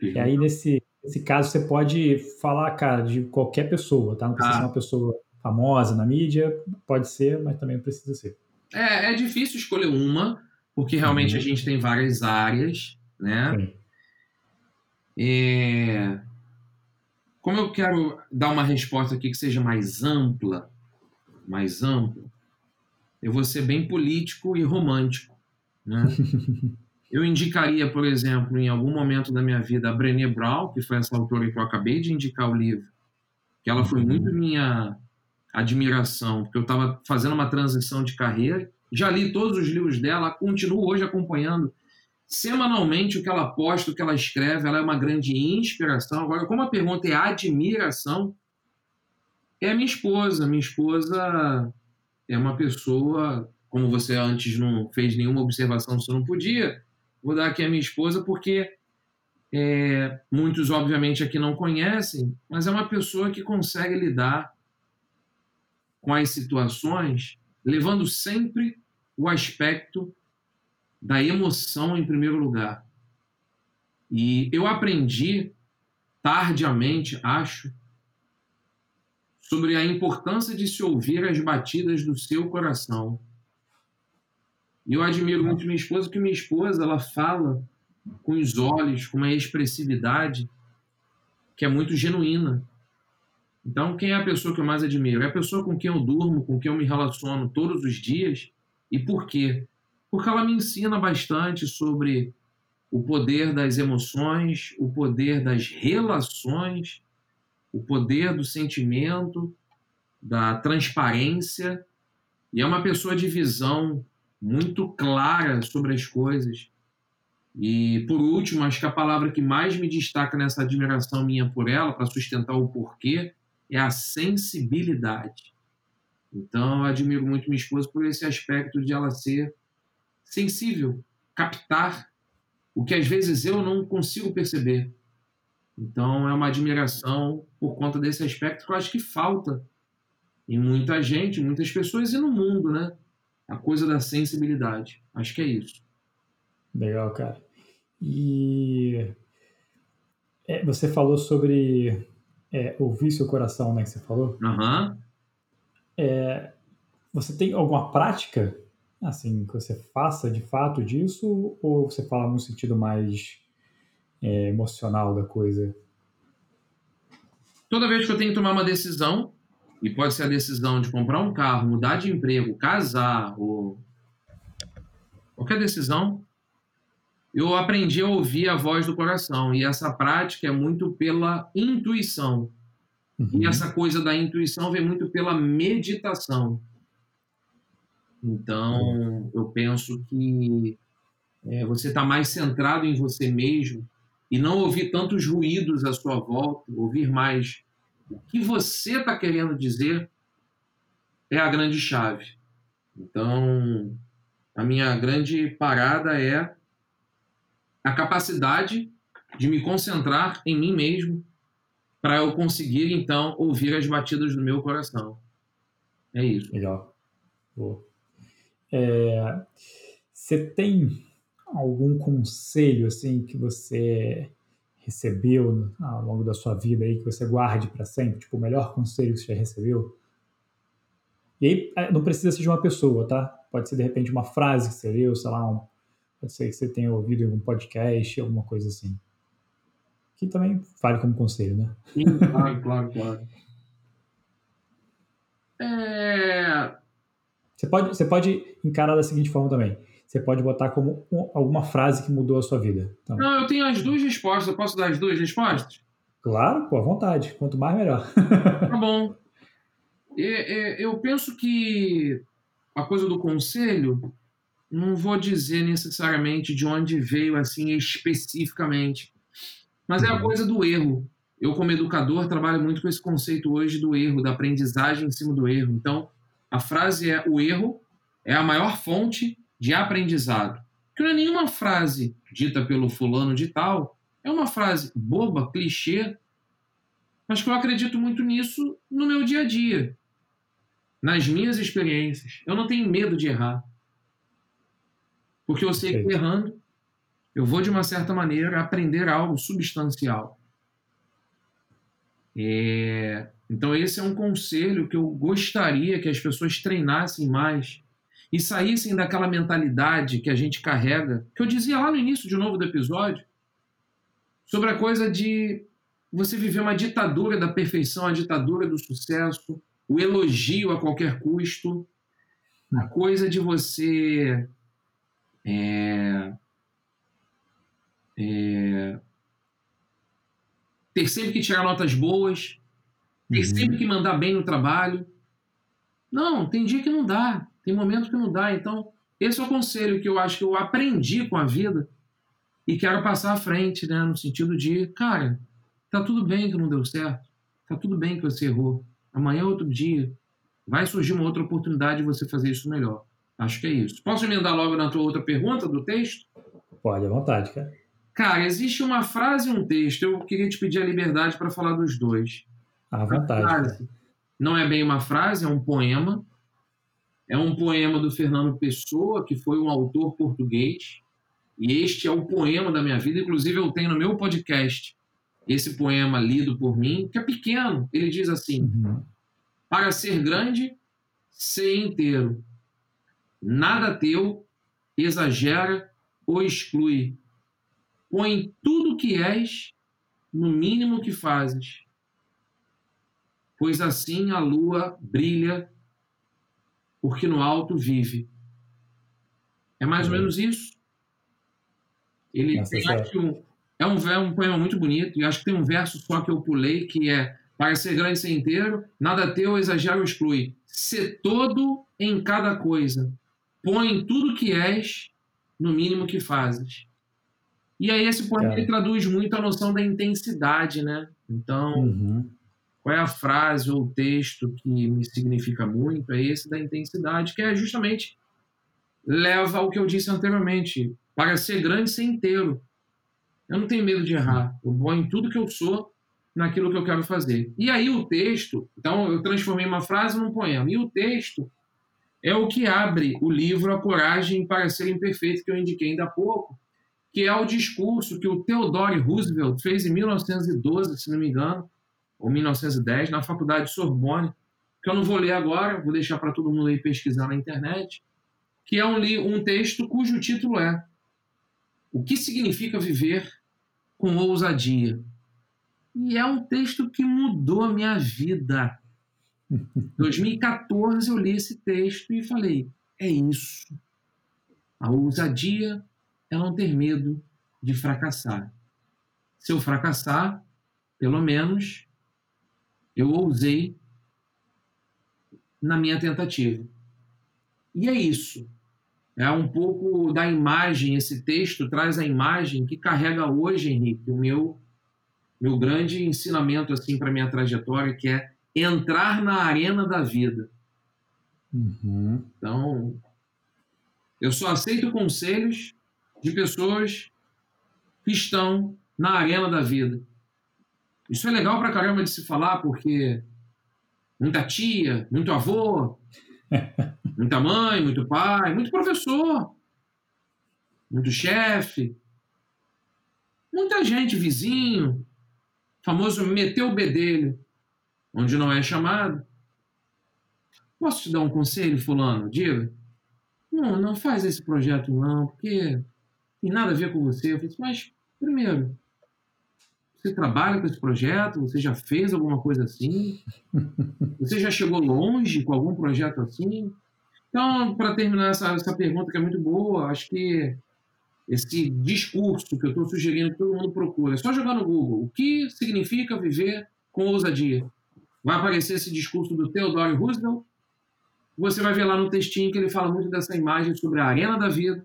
S1: E aí, nesse, nesse caso, você pode falar, cara, de qualquer pessoa, tá? Não precisa ah. ser uma pessoa famosa na mídia, pode ser, mas também não precisa ser.
S2: É, é difícil escolher uma, porque realmente uhum. a gente tem várias áreas, né? Sim. É... Como eu quero dar uma resposta aqui que seja mais ampla, mais ampla, eu vou ser bem político e romântico, né? eu indicaria, por exemplo, em algum momento da minha vida, a Brené Brown, que foi essa autora que eu acabei de indicar o livro, que ela foi muito minha admiração, porque eu estava fazendo uma transição de carreira, já li todos os livros dela, continuo hoje acompanhando semanalmente o que ela posta, o que ela escreve, ela é uma grande inspiração. Agora, como a pergunta é admiração, é minha esposa. Minha esposa é uma pessoa, como você antes não fez nenhuma observação, você não podia. Vou dar aqui a minha esposa porque é, muitos, obviamente, aqui não conhecem, mas é uma pessoa que consegue lidar com as situações, levando sempre o aspecto da emoção em primeiro lugar. E eu aprendi tardiamente, acho, sobre a importância de se ouvir as batidas do seu coração. E eu admiro muito minha esposa, porque minha esposa ela fala com os olhos, com uma expressividade que é muito genuína. Então, quem é a pessoa que eu mais admiro? É a pessoa com quem eu durmo, com quem eu me relaciono todos os dias. E por quê? porque ela me ensina bastante sobre o poder das emoções, o poder das relações, o poder do sentimento, da transparência, e é uma pessoa de visão muito clara sobre as coisas. E, por último, acho que a palavra que mais me destaca nessa admiração minha por ela, para sustentar o porquê, é a sensibilidade. Então, eu admiro muito minha esposa por esse aspecto de ela ser sensível, captar o que às vezes eu não consigo perceber. Então é uma admiração por conta desse aspecto que eu acho que falta em muita gente, muitas pessoas e no mundo, né? A coisa da sensibilidade. Acho que é isso.
S1: Legal, cara. E é, você falou sobre é, ouvir seu coração, né? Que você falou.
S2: Uhum.
S1: É, você tem alguma prática assim, que você faça de fato disso, ou você fala no sentido mais é, emocional da coisa?
S2: Toda vez que eu tenho que tomar uma decisão, e pode ser a decisão de comprar um carro, mudar de emprego, casar, ou qualquer decisão, eu aprendi a ouvir a voz do coração. E essa prática é muito pela intuição. Uhum. E essa coisa da intuição vem muito pela meditação. Então, eu penso que é, você está mais centrado em você mesmo e não ouvir tantos ruídos à sua volta, ouvir mais o que você está querendo dizer é a grande chave. Então, a minha grande parada é a capacidade de me concentrar em mim mesmo para eu conseguir, então, ouvir as batidas do meu coração. É isso.
S1: Boa. É, você tem algum conselho assim que você recebeu ao longo da sua vida aí que você guarde para sempre, tipo o melhor conselho que você já recebeu? E aí é, não precisa ser de uma pessoa, tá? Pode ser de repente uma frase que você leu, sei lá, um, pode ser que você tenha ouvido em algum podcast, alguma coisa assim. Que também vale como conselho, né?
S2: Sim, claro, claro, claro. É,
S1: você pode, você pode encarar da seguinte forma também. Você pode botar como alguma frase que mudou a sua vida.
S2: Então, Não, eu tenho as duas respostas. Eu posso dar as duas respostas?
S1: Claro, pô, à vontade. Quanto mais, melhor.
S2: tá bom. Eu penso que a coisa do conselho, não vou dizer necessariamente de onde veio assim especificamente, mas é a coisa do erro. Eu, como educador, trabalho muito com esse conceito hoje do erro, da aprendizagem em cima do erro. Então, a frase é: o erro é a maior fonte de aprendizado. Que não é nenhuma frase dita pelo fulano de tal É uma frase boba, clichê, mas que eu acredito muito nisso no meu dia a dia, nas minhas experiências. Eu não tenho medo de errar. Porque eu sei que errando, eu vou, de uma certa maneira, aprender algo substancial. É... Então, esse é um conselho que eu gostaria que as pessoas treinassem mais e saíssem daquela mentalidade que a gente carrega, que eu dizia lá no início de novo do episódio, sobre a coisa de você viver uma ditadura da perfeição, a ditadura do sucesso, o elogio a qualquer custo, a coisa de você é, é, ter sempre que tirar notas boas, ter uhum. sempre que mandar bem no trabalho. Não, tem dia que não dá, tem momento que não dá. Então, esse é o conselho que eu acho que eu aprendi com a vida e quero passar à frente, né? No sentido de, cara, tá tudo bem que não deu certo, tá tudo bem que você errou. Amanhã é outro dia, vai surgir uma outra oportunidade de você fazer isso melhor. Acho que é isso. Posso emendar logo na tua outra pergunta do texto?
S1: Pode, à vontade, cara.
S2: Cara, existe uma frase e um texto. Eu queria te pedir a liberdade para falar dos dois.
S1: À vontade. Frase,
S2: não é bem uma frase, é um poema. É um poema do Fernando Pessoa, que foi um autor português. E este é o poema da minha vida. Inclusive, eu tenho no meu podcast esse poema lido por mim, que é pequeno. Ele diz assim: uhum. Para ser grande, ser inteiro nada teu, exagera ou exclui. Põe tudo que és no mínimo que fazes. Pois assim a lua brilha, porque no alto vive. É mais ou menos isso. Ele Nossa, tem aqui um, é um, é um poema muito bonito, e acho que tem um verso só que eu pulei, que é para ser grande ser inteiro, nada teu exagera ou exclui. Ser todo em cada coisa, põe tudo que és no mínimo que fazes. E aí esse poema ele traduz muito a noção da intensidade, né? Então, uhum. Qual é a frase ou o texto que me significa muito? É esse da intensidade, que é justamente leva ao que eu disse anteriormente, para ser grande, ser inteiro. Eu não tenho medo de errar. Eu vou em tudo que eu sou naquilo que eu quero fazer. E aí o texto, então eu transformei uma frase num poema. E o texto é o que abre o livro A Coragem para Ser Imperfeito, que eu indiquei ainda há pouco, que é o discurso que o Theodore Roosevelt fez em 1912, se não me engano, ou 1910, na Faculdade Sorbonne, que eu não vou ler agora, vou deixar para todo mundo aí pesquisar na internet, que é um, um texto cujo título é O que significa viver com ousadia? E é um texto que mudou a minha vida 2014 eu li esse texto e falei: é isso. A ousadia é não ter medo de fracassar. Se eu fracassar, pelo menos eu ousei na minha tentativa. E é isso. É um pouco da imagem, esse texto traz a imagem que carrega hoje, Henrique, o meu meu grande ensinamento assim para minha trajetória, que é entrar na arena da vida. Uhum. Então, eu só aceito conselhos de pessoas que estão na arena da vida. Isso é legal pra caramba de se falar, porque muita tia, muito avô, muita mãe, muito pai, muito professor, muito chefe, muita gente, vizinho, famoso meteu o bedelho onde não é chamado. Posso te dar um conselho, fulano? Diga. Não, não faz esse projeto não, porque tem nada a ver com você. Eu falei, mas, primeiro, você trabalha com esse projeto? Você já fez alguma coisa assim? Você já chegou longe com algum projeto assim? Então, para terminar essa, essa pergunta que é muito boa, acho que esse discurso que eu estou sugerindo que todo mundo procura, é só jogar no Google. O que significa viver com ousadia? vai aparecer esse discurso do Theodore Roosevelt. Você vai ver lá no textinho que ele fala muito dessa imagem sobre a arena da vida.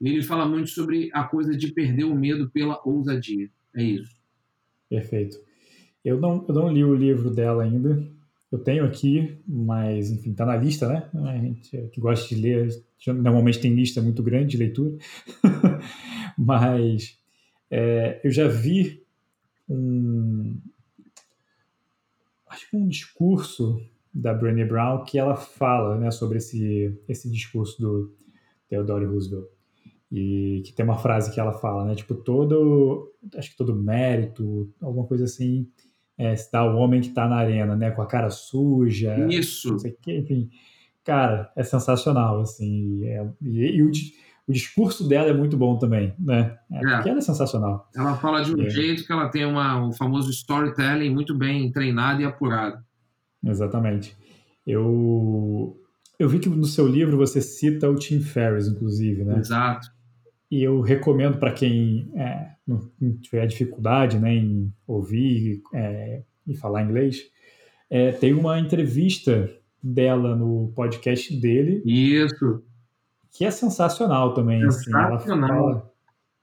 S2: E ele fala muito sobre a coisa de perder o medo pela ousadia. É isso.
S1: Perfeito. Eu não, eu não li o livro dela ainda. Eu tenho aqui, mas, enfim, está na lista, né? A gente que gosta de ler, normalmente tem lista muito grande de leitura. mas É, eu já vi um, acho que um discurso da Brené Brown que ela fala né, sobre esse, esse discurso do Theodore Roosevelt. E que tem uma frase que ela fala, né? Tipo, todo, acho que todo mérito, alguma coisa assim, é, se dá ao homem que está na arena, né? Com a cara suja.
S2: Isso.
S1: Não sei o que, enfim. Cara, é sensacional, assim. É, e, e o, o, discurso dela é muito bom também, né? É, é. Porque ela é sensacional.
S2: Ela fala de um é. jeito que ela tem uma, o famoso storytelling muito bem treinado e apurado.
S1: Exatamente. Eu, eu vi que no seu livro você cita o Tim Ferriss, inclusive, né?
S2: Exato.
S1: E eu recomendo para quem é, não, tiver dificuldade né, em ouvir é, e falar inglês, é, tem uma entrevista dela no podcast dele.
S2: Isso.
S1: Que é sensacional também.
S2: Sensacional.
S1: Assim, ela fala,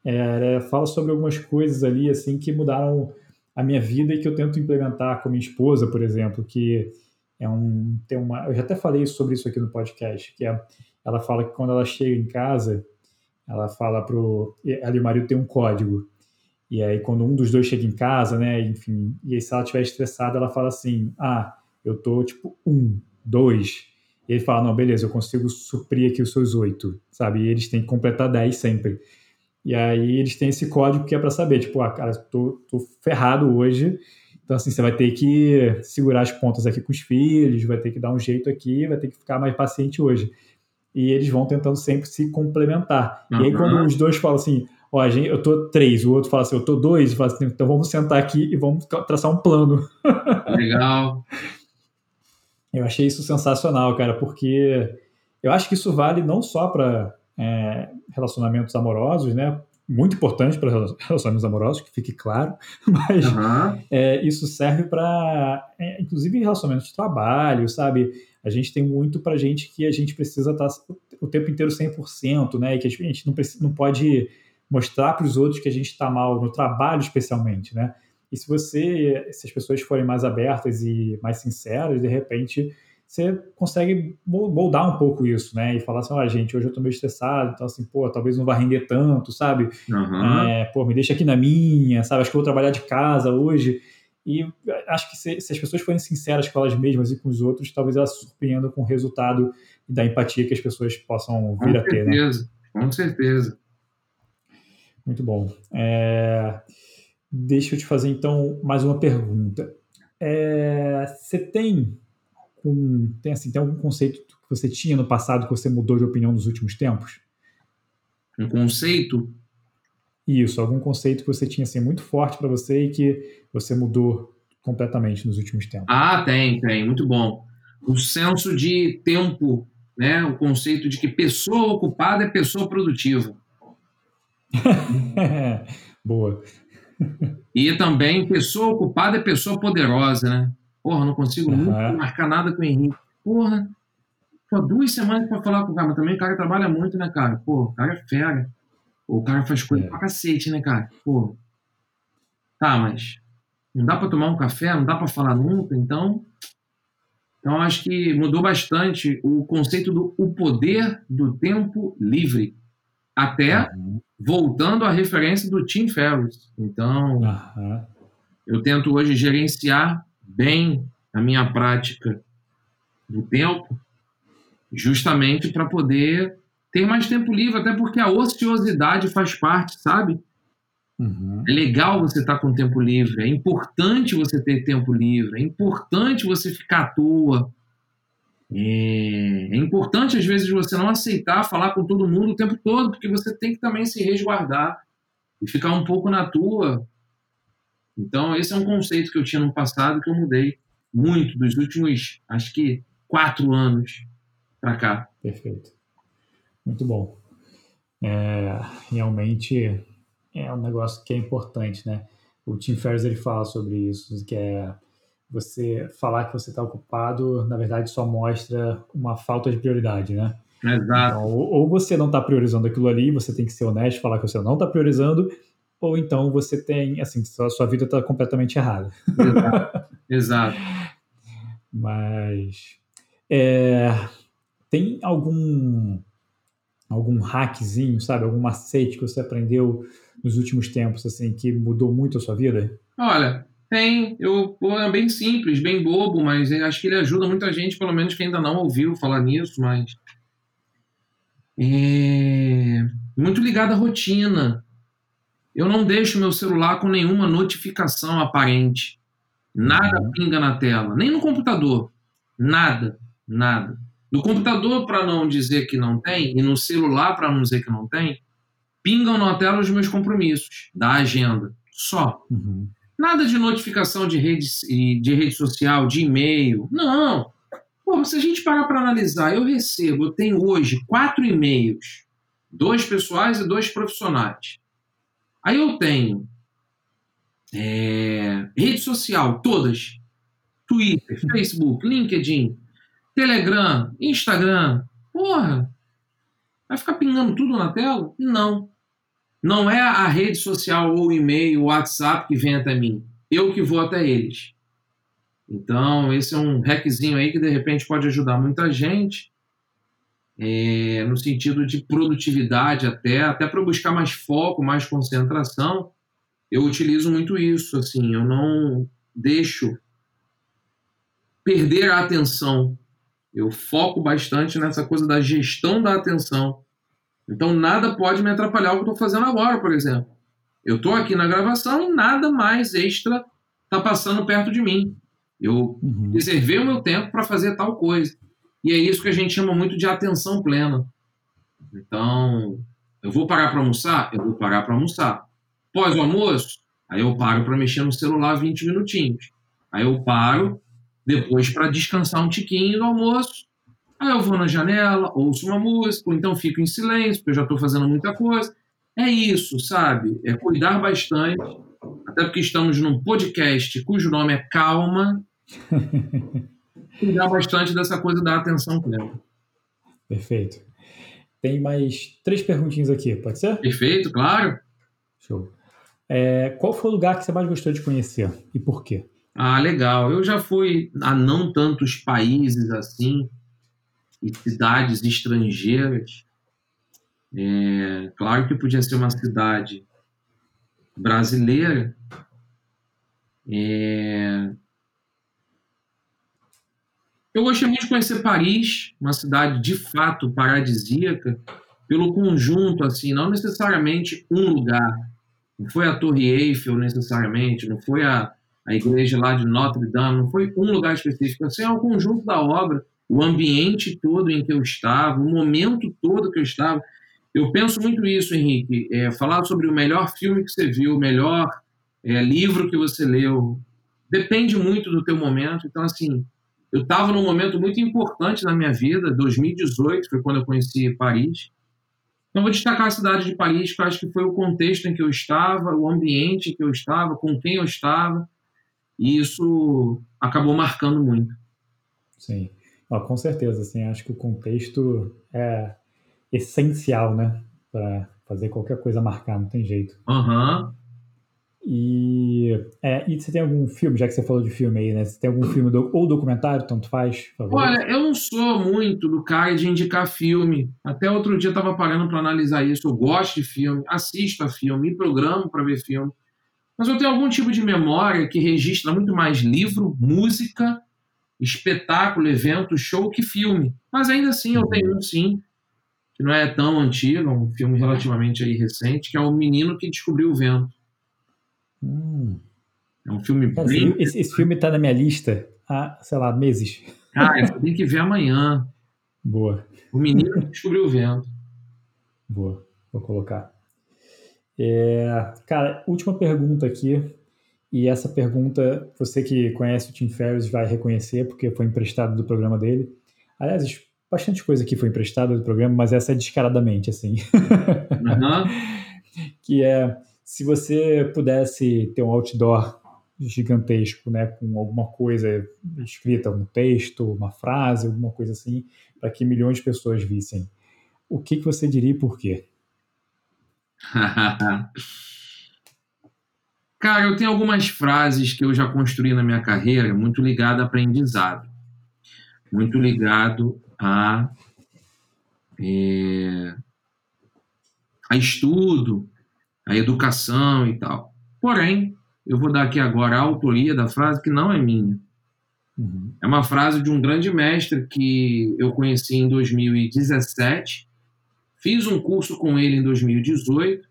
S1: é, ela fala sobre algumas coisas ali assim que mudaram a minha vida e que eu tento implementar com a minha esposa, por exemplo, que é um tem uma eu já até falei sobre isso aqui no podcast que é, ela fala que quando ela chega em casa ela fala pro ela e o marido tem um código. E aí quando um dos dois chega em casa né enfim e aí se ela estiver estressada ela fala assim ah eu tô tipo um dois e ele fala não beleza eu consigo suprir aqui os seus oito sabe? E eles têm que completar dez sempre. E aí eles têm esse código que é para saber tipo ah cara tô, tô ferrado hoje então, assim, você vai ter que segurar as pontas aqui com os filhos, vai ter que dar um jeito aqui, vai ter que ficar mais paciente hoje. E eles vão tentando sempre se complementar. Uhum. E aí, quando os dois falam assim, ó, gente, eu tô três, o outro fala assim, eu tô dois, fala assim, então vamos sentar aqui e vamos traçar um plano.
S2: Legal.
S1: eu achei isso sensacional, cara, porque eu acho que isso vale não só para é, relacionamentos amorosos, né? muito importante para relacionamentos amorosos, que fique claro, mas uhum. é, isso serve para, é, inclusive, relacionamentos de trabalho, sabe? A gente tem muito para gente que a gente precisa estar tá o tempo inteiro 100%, né? E que a gente não, precisa, não pode mostrar para os outros que a gente está mal no trabalho, especialmente, né? E se você, se as pessoas forem mais abertas e mais sinceras, de repente você consegue moldar um pouco isso, né? E falar assim, olha, gente, hoje eu tô meio estressado, então assim, pô, talvez não vá render tanto, sabe? Uhum. É, pô, me deixa aqui na minha, sabe? Acho que eu vou trabalhar de casa hoje. E acho que se, se, as pessoas forem sinceras com elas mesmas e com os outros, talvez elas se surpreendam com o resultado da empatia que as pessoas possam vir
S2: com
S1: a ter,
S2: né? certeza, né? Com certeza.
S1: Muito bom. É... Deixa eu te fazer, então, mais uma pergunta. É... Você tem com tem assim tem algum conceito que você tinha no passado que você mudou de opinião nos últimos tempos?
S2: Um conceito?
S1: Isso, algum conceito que você tinha assim muito forte para você e que você mudou completamente nos últimos tempos.
S2: Ah, tem, tem, muito bom. O senso de tempo, né? O conceito de que pessoa ocupada é pessoa produtiva.
S1: Boa.
S2: E também pessoa ocupada é pessoa poderosa, né? Porra, não consigo uhum. nunca marcar nada com o Henrique. Porra, pô, duas semanas pra falar com o cara, mas também o cara trabalha muito, né, cara? Pô, o cara é fera. O cara faz coisa é. pra cacete, né, cara? Pô. Tá, mas não dá pra tomar um café, não dá pra falar nunca, então. Então, acho que mudou bastante o conceito do o poder do tempo livre. Até uhum. voltando à referência do Tim Ferriss. Então, uhum. eu tento hoje gerenciar bem a minha prática do tempo, justamente para poder ter mais tempo livre, até porque a ociosidade faz parte, sabe? Uhum. É legal você estar tá com tempo livre, é importante você ter tempo livre, é importante você ficar à toa. É, é importante, às vezes, você não aceitar falar com todo mundo o tempo todo, porque você tem que também se resguardar e ficar um pouco na tua, então, esse é um conceito que eu tinha no passado que eu mudei muito dos últimos, acho que, quatro anos para cá.
S1: Perfeito. Muito bom. É, realmente é um negócio que é importante, né? O Tim Ferriss ele fala sobre isso, que é você falar que você está ocupado, na verdade, só mostra uma falta de prioridade, né?
S2: Exato.
S1: Então, ou, você não está priorizando aquilo ali, você tem que ser honesto, falar que você não está priorizando, ou então você tem, assim, a sua vida está completamente errada.
S2: Exato. Exato.
S1: Mas é, tem algum algum hackzinho, sabe? Algum macete que você aprendeu nos últimos tempos, assim, que mudou muito a sua vida?
S2: Olha, tem. Eu, é bem simples, bem bobo, mas acho que ele ajuda muita gente, pelo menos que ainda não ouviu falar nisso, mas. É... Muito ligado à rotina. Eu não deixo meu celular com nenhuma notificação aparente. Nada uhum. pinga na tela, nem no computador. Nada, nada. No computador, para não dizer que não tem, e no celular, para não dizer que não tem, pingam na tela os meus compromissos, da agenda. Só. Uhum. Nada de notificação de rede, de rede social, de e-mail. Não. Pô, se a gente parar para analisar, eu recebo, eu tenho hoje quatro e-mails, dois pessoais e dois profissionais. Aí eu tenho é, rede social, todas. Twitter, Facebook, LinkedIn, Telegram, Instagram. Porra, vai ficar pingando tudo na tela? Não. Não é a rede social ou e-mail, o WhatsApp que vem até mim. Eu que vou até eles. Então, esse é um hackzinho aí que de repente pode ajudar muita gente, é, no sentido de produtividade até, até para buscar mais foco, mais concentração. Eu utilizo muito isso, assim, eu não deixo perder a atenção. Eu foco bastante nessa coisa da gestão da atenção. Então nada pode me atrapalhar o que eu estou fazendo agora, por exemplo. Eu estou aqui na gravação e nada mais extra está passando perto de mim. Eu uhum. reservei o meu tempo para fazer tal coisa. E é isso que a gente chama muito de atenção plena. Então, eu vou parar para almoçar? Eu vou parar para almoçar. Pós o almoço? Aí eu paro para mexer no celular 20 minutinhos. Aí eu paro depois para descansar um tiquinho do almoço Aí eu vou na janela, ouço uma música, ou então fico em silêncio, porque eu já estou fazendo muita coisa. É isso, sabe? É cuidar bastante, até porque estamos num podcast cujo nome é Calma. cuidar bastante dessa coisa da atenção plena.
S1: Perfeito. Tem mais três perguntinhas aqui, pode ser?
S2: Perfeito, claro.
S1: Show. É, qual foi o lugar que você mais gostou de conhecer e por quê?
S2: Ah, legal. Eu já fui a não tantos países assim e cidades estrangeiras. É, claro que podia ser uma cidade brasileira. É, eu gostei muito de conhecer Paris, uma cidade de fato paradisíaca, pelo conjunto, assim, não necessariamente um lugar. Não foi a Torre Eiffel necessariamente, não foi a, a igreja lá de Notre Dame, não foi um lugar específico, assim, é o conjunto da obra o ambiente todo em que eu estava, o momento todo que eu estava. Eu penso muito isso, Henrique. É, falar sobre o melhor filme que você viu, o melhor é, livro que você leu, depende muito do teu momento. Então, assim, eu estava num momento muito importante na minha vida, 2018 foi quando eu conheci Paris. Então, vou destacar a cidade de Paris, que eu acho que foi o contexto em que eu estava, o ambiente em que eu estava, com quem eu estava, e isso acabou marcando muito.
S1: Sim. Ah, com certeza, assim, acho que o contexto é essencial, né? Para fazer qualquer coisa marcar, não tem jeito.
S2: Aham. Uhum.
S1: E, é, e você tem algum filme, já que você falou de filme aí, né? Você tem algum filme do, ou documentário, tanto faz?
S2: Olha, eu não sou muito do cara de indicar filme. Até outro dia eu estava parando para analisar isso. Eu gosto de filme, assisto a filme, me programo para ver filme. Mas eu tenho algum tipo de memória que registra muito mais livro, música espetáculo, evento, show que filme. Mas ainda assim eu tenho um sim, que não é tão antigo, é um filme relativamente aí recente, que é O Menino que Descobriu o Vento.
S1: Hum.
S2: É um filme bem...
S1: Esse, esse filme está na minha lista há, sei lá, meses.
S2: Ah, você tem que ver amanhã.
S1: Boa.
S2: O Menino que Descobriu o Vento.
S1: Boa, vou colocar. É, cara, última pergunta aqui. E essa pergunta, você que conhece o Tim Ferriss vai reconhecer, porque foi emprestado do programa dele. Aliás, bastante coisa aqui foi emprestada do programa, mas essa é descaradamente, assim.
S2: Uhum.
S1: que é, se você pudesse ter um outdoor gigantesco, né, com alguma coisa escrita, um texto, uma frase, alguma coisa assim, para que milhões de pessoas vissem, o que, que você diria e por quê?
S2: Cara, eu tenho algumas frases que eu já construí na minha carreira muito ligado a aprendizado, muito ligado a é, a estudo, a educação e tal. Porém, eu vou dar aqui agora a autoria da frase que não é minha. Uhum. É uma frase de um grande mestre que eu conheci em 2017. Fiz um curso com ele em 2018.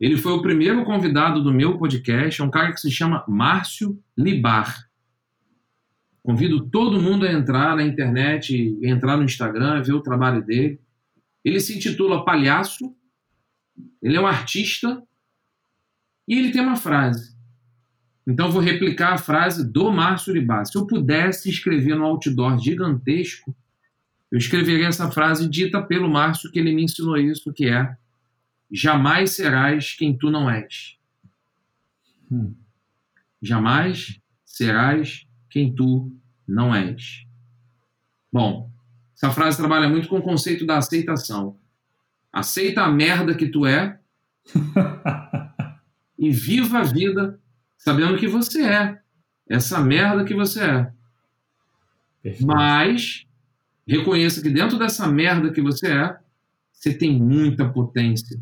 S2: Ele foi o primeiro convidado do meu podcast. É um cara que se chama Márcio Libar. Convido todo mundo a entrar na internet, entrar no Instagram, ver o trabalho dele. Ele se intitula Palhaço. Ele é um artista. E ele tem uma frase então vou replicar a frase do Márcio Uribá. Se eu pudesse escrever no outdoor gigantesco, eu escreveria essa frase dita pelo Márcio, que ele me ensinou isso, que é jamais serás quem tu não és. Hum. Jamais serás quem tu não és. Bom, essa frase trabalha muito com o conceito da aceitação. Aceita a merda que tu é e viva a vida sabendo que você é. Essa merda que você é. Perfeito. Mas reconheça que dentro dessa merda que você é, você tem muita potência.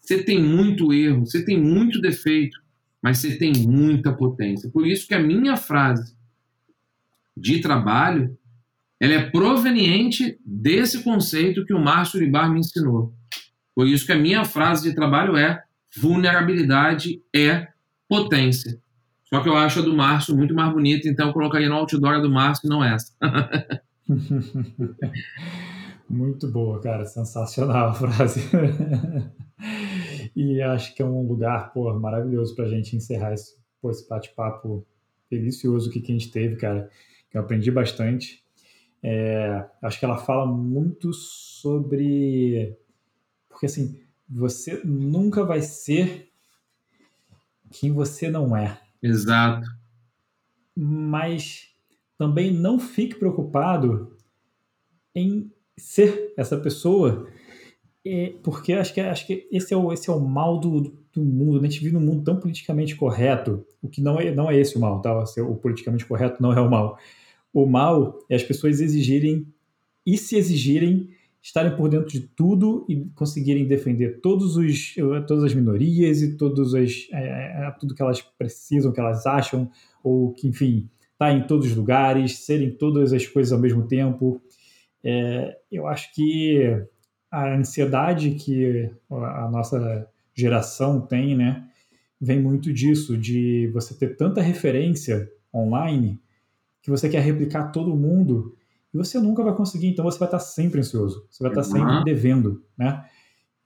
S2: Você tem muito erro, você tem muito defeito, mas você tem muita potência. Por isso que a minha frase de trabalho ela é proveniente desse conceito que o Márcio Uribar me ensinou. Por isso que a minha frase de trabalho é vulnerabilidade é potência. Só que eu acho a do Márcio muito mais bonita, então eu colocaria no outdoor a do Márcio e não essa.
S1: muito boa, cara. Sensacional a frase. e acho que é um lugar pô, maravilhoso para a gente encerrar esse, pô, esse bate-papo delicioso que a gente teve, cara. Que eu aprendi bastante. É, acho que ela fala muito sobre. Porque assim, você nunca vai ser quem você não é.
S2: Exato.
S1: Mas também não fique preocupado em ser essa pessoa, é, porque acho que, acho que esse, é o, esse é o mal do, do mundo. Né? A gente vive num mundo tão politicamente correto, o que não é, não é esse o mal, tá? O politicamente correto não é o mal. O mal é as pessoas exigirem e se exigirem estarem por dentro de tudo e conseguirem defender todos os, todas as minorias e todos as, é, é, é, tudo que elas precisam, que elas acham, ou que, enfim, tá em todos os lugares, serem todas as coisas ao mesmo tempo. É, eu acho que a ansiedade que a nossa geração tem, né, vem muito disso, de você ter tanta referência online que você quer replicar todo mundo e você nunca vai conseguir, então você vai estar sempre ansioso, você vai estar sempre uhum. devendo, né?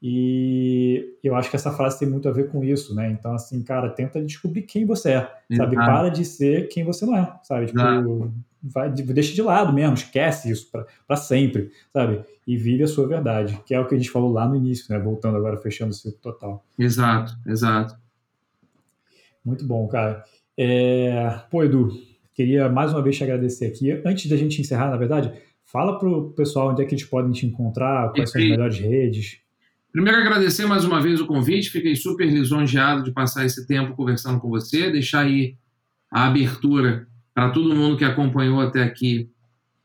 S1: E eu acho que essa frase tem muito a ver com isso, né? Então, assim, cara, tenta descobrir quem você é, sabe? Para de ser quem você não é, sabe? Tipo, vai, deixa de lado mesmo, esquece isso para sempre, sabe? E vive a sua verdade, que é o que a gente falou lá no início, né? Voltando agora, fechando o ciclo total.
S2: Exato, exato.
S1: Muito bom, cara. É... Pô, Edu, Queria mais uma vez te agradecer aqui. Antes da gente encerrar, na verdade, fala para o pessoal onde é que eles podem te encontrar, quais são as melhores redes.
S2: Primeiro, agradecer mais uma vez o convite. Fiquei super lisonjeado de passar esse tempo conversando com você, deixar aí a abertura para todo mundo que acompanhou até aqui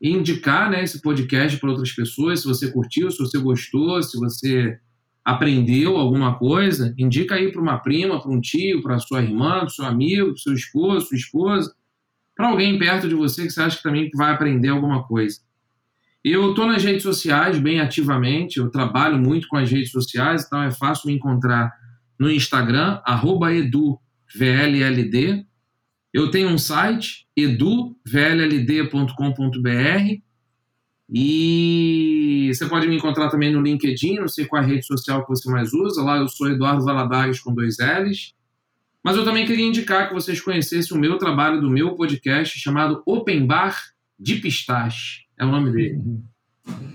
S2: indicar né, esse podcast para outras pessoas. Se você curtiu, se você gostou, se você aprendeu alguma coisa, indica aí para uma prima, para um tio, para sua irmã, para seu amigo, para seu esposo, sua esposa para alguém perto de você que você acha que também vai aprender alguma coisa. Eu estou nas redes sociais bem ativamente, eu trabalho muito com as redes sociais, então é fácil me encontrar no Instagram, eduvlld. Eu tenho um site, eduvlld.com.br, e você pode me encontrar também no LinkedIn, não sei qual é a rede social que você mais usa, lá eu sou Eduardo Valadares com dois L's. Mas eu também queria indicar que vocês conhecessem o meu trabalho do meu podcast chamado Open Bar de Pistache. É o nome dele. Uhum.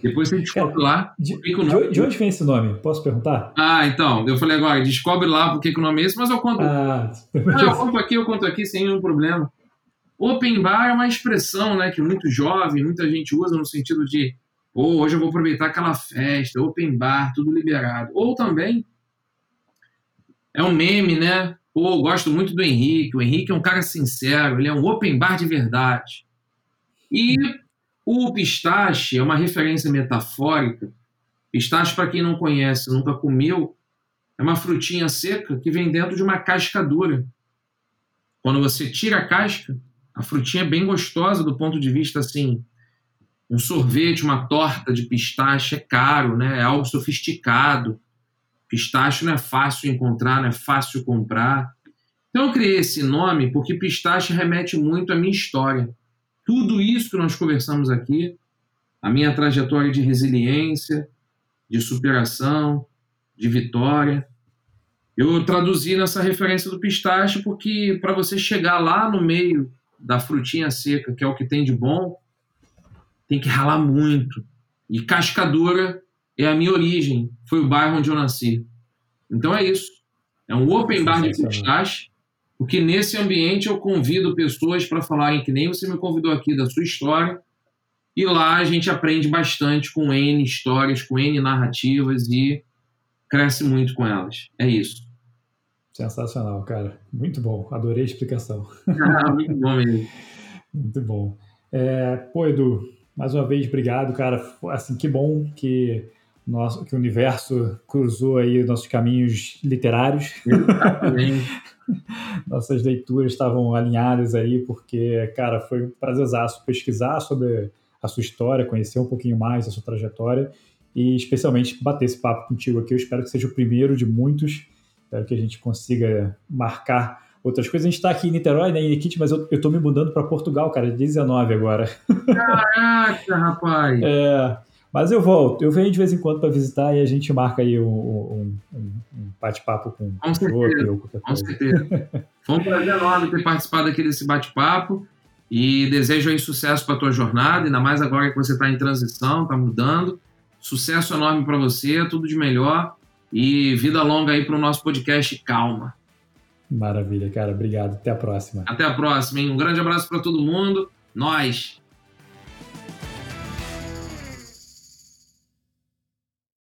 S2: Depois você descobre lá.
S1: De, de, de, onde vem esse nome? Posso perguntar?
S2: Ah, então. Eu falei agora, descobre lá porque que o nome é esse, mas eu conto. Ah, ah, eu conto aqui, eu conto aqui sem nenhum problema. Open bar é uma expressão né, que muito jovem, muita gente usa no sentido de oh, hoje eu vou aproveitar aquela festa, open bar, tudo liberado. Ou também é um meme, né? Pô, gosto muito do Henrique. O Henrique é um cara sincero, ele é um open bar de verdade. E o pistache é uma referência metafórica. Pistache, para quem não conhece, nunca comeu, é uma frutinha seca que vem dentro de uma casca dura. Quando você tira a casca, a frutinha é bem gostosa do ponto de vista assim. Um sorvete, uma torta de pistache é caro, né? é algo sofisticado. Pistache não é fácil encontrar, não é fácil comprar. Então eu criei esse nome porque pistache remete muito à minha história. Tudo isso que nós conversamos aqui, a minha trajetória de resiliência, de superação, de vitória, eu traduzi nessa referência do pistache porque para você chegar lá no meio da frutinha seca, que é o que tem de bom, tem que ralar muito. E Cascadura é a minha origem, foi o bairro onde eu nasci. Então é isso. É um open bar de pistache, porque nesse ambiente eu convido pessoas para falarem que nem você me convidou aqui da sua história, e lá a gente aprende bastante com N histórias, com N narrativas e cresce muito com elas. É isso.
S1: Sensacional, cara. Muito bom. Adorei a explicação.
S2: Ah, muito bom mesmo.
S1: muito bom. É, pô, Edu, mais uma vez, obrigado, cara. Assim, que bom que, nosso, que o universo cruzou aí nossos caminhos literários. Nossas leituras estavam alinhadas aí, porque, cara, foi um prazerzaço pesquisar sobre a sua história, conhecer um pouquinho mais a sua trajetória e, especialmente, bater esse papo contigo aqui. Eu espero que seja o primeiro de muitos Espero que a gente consiga marcar outras coisas. A gente está aqui em Niterói, né, em Iquitos, mas eu, estou me mudando para Portugal, cara, 19 agora.
S2: Caraca, rapaz!
S1: É, mas eu volto, eu venho de vez em quando para visitar e a gente marca aí um, um, um, bate-papo com,
S2: com certeza, outro. Com certeza. Foi um prazer enorme ter participado aqui desse bate-papo e desejo aí sucesso para a tua jornada, ainda mais agora que você está em transição, está mudando. Sucesso enorme para você, tudo de melhor. E vida longa aí para o nosso podcast Calma.
S1: Maravilha, cara. Obrigado. Até a próxima.
S2: Até a próxima, hein? Um grande abraço para todo mundo. Nós.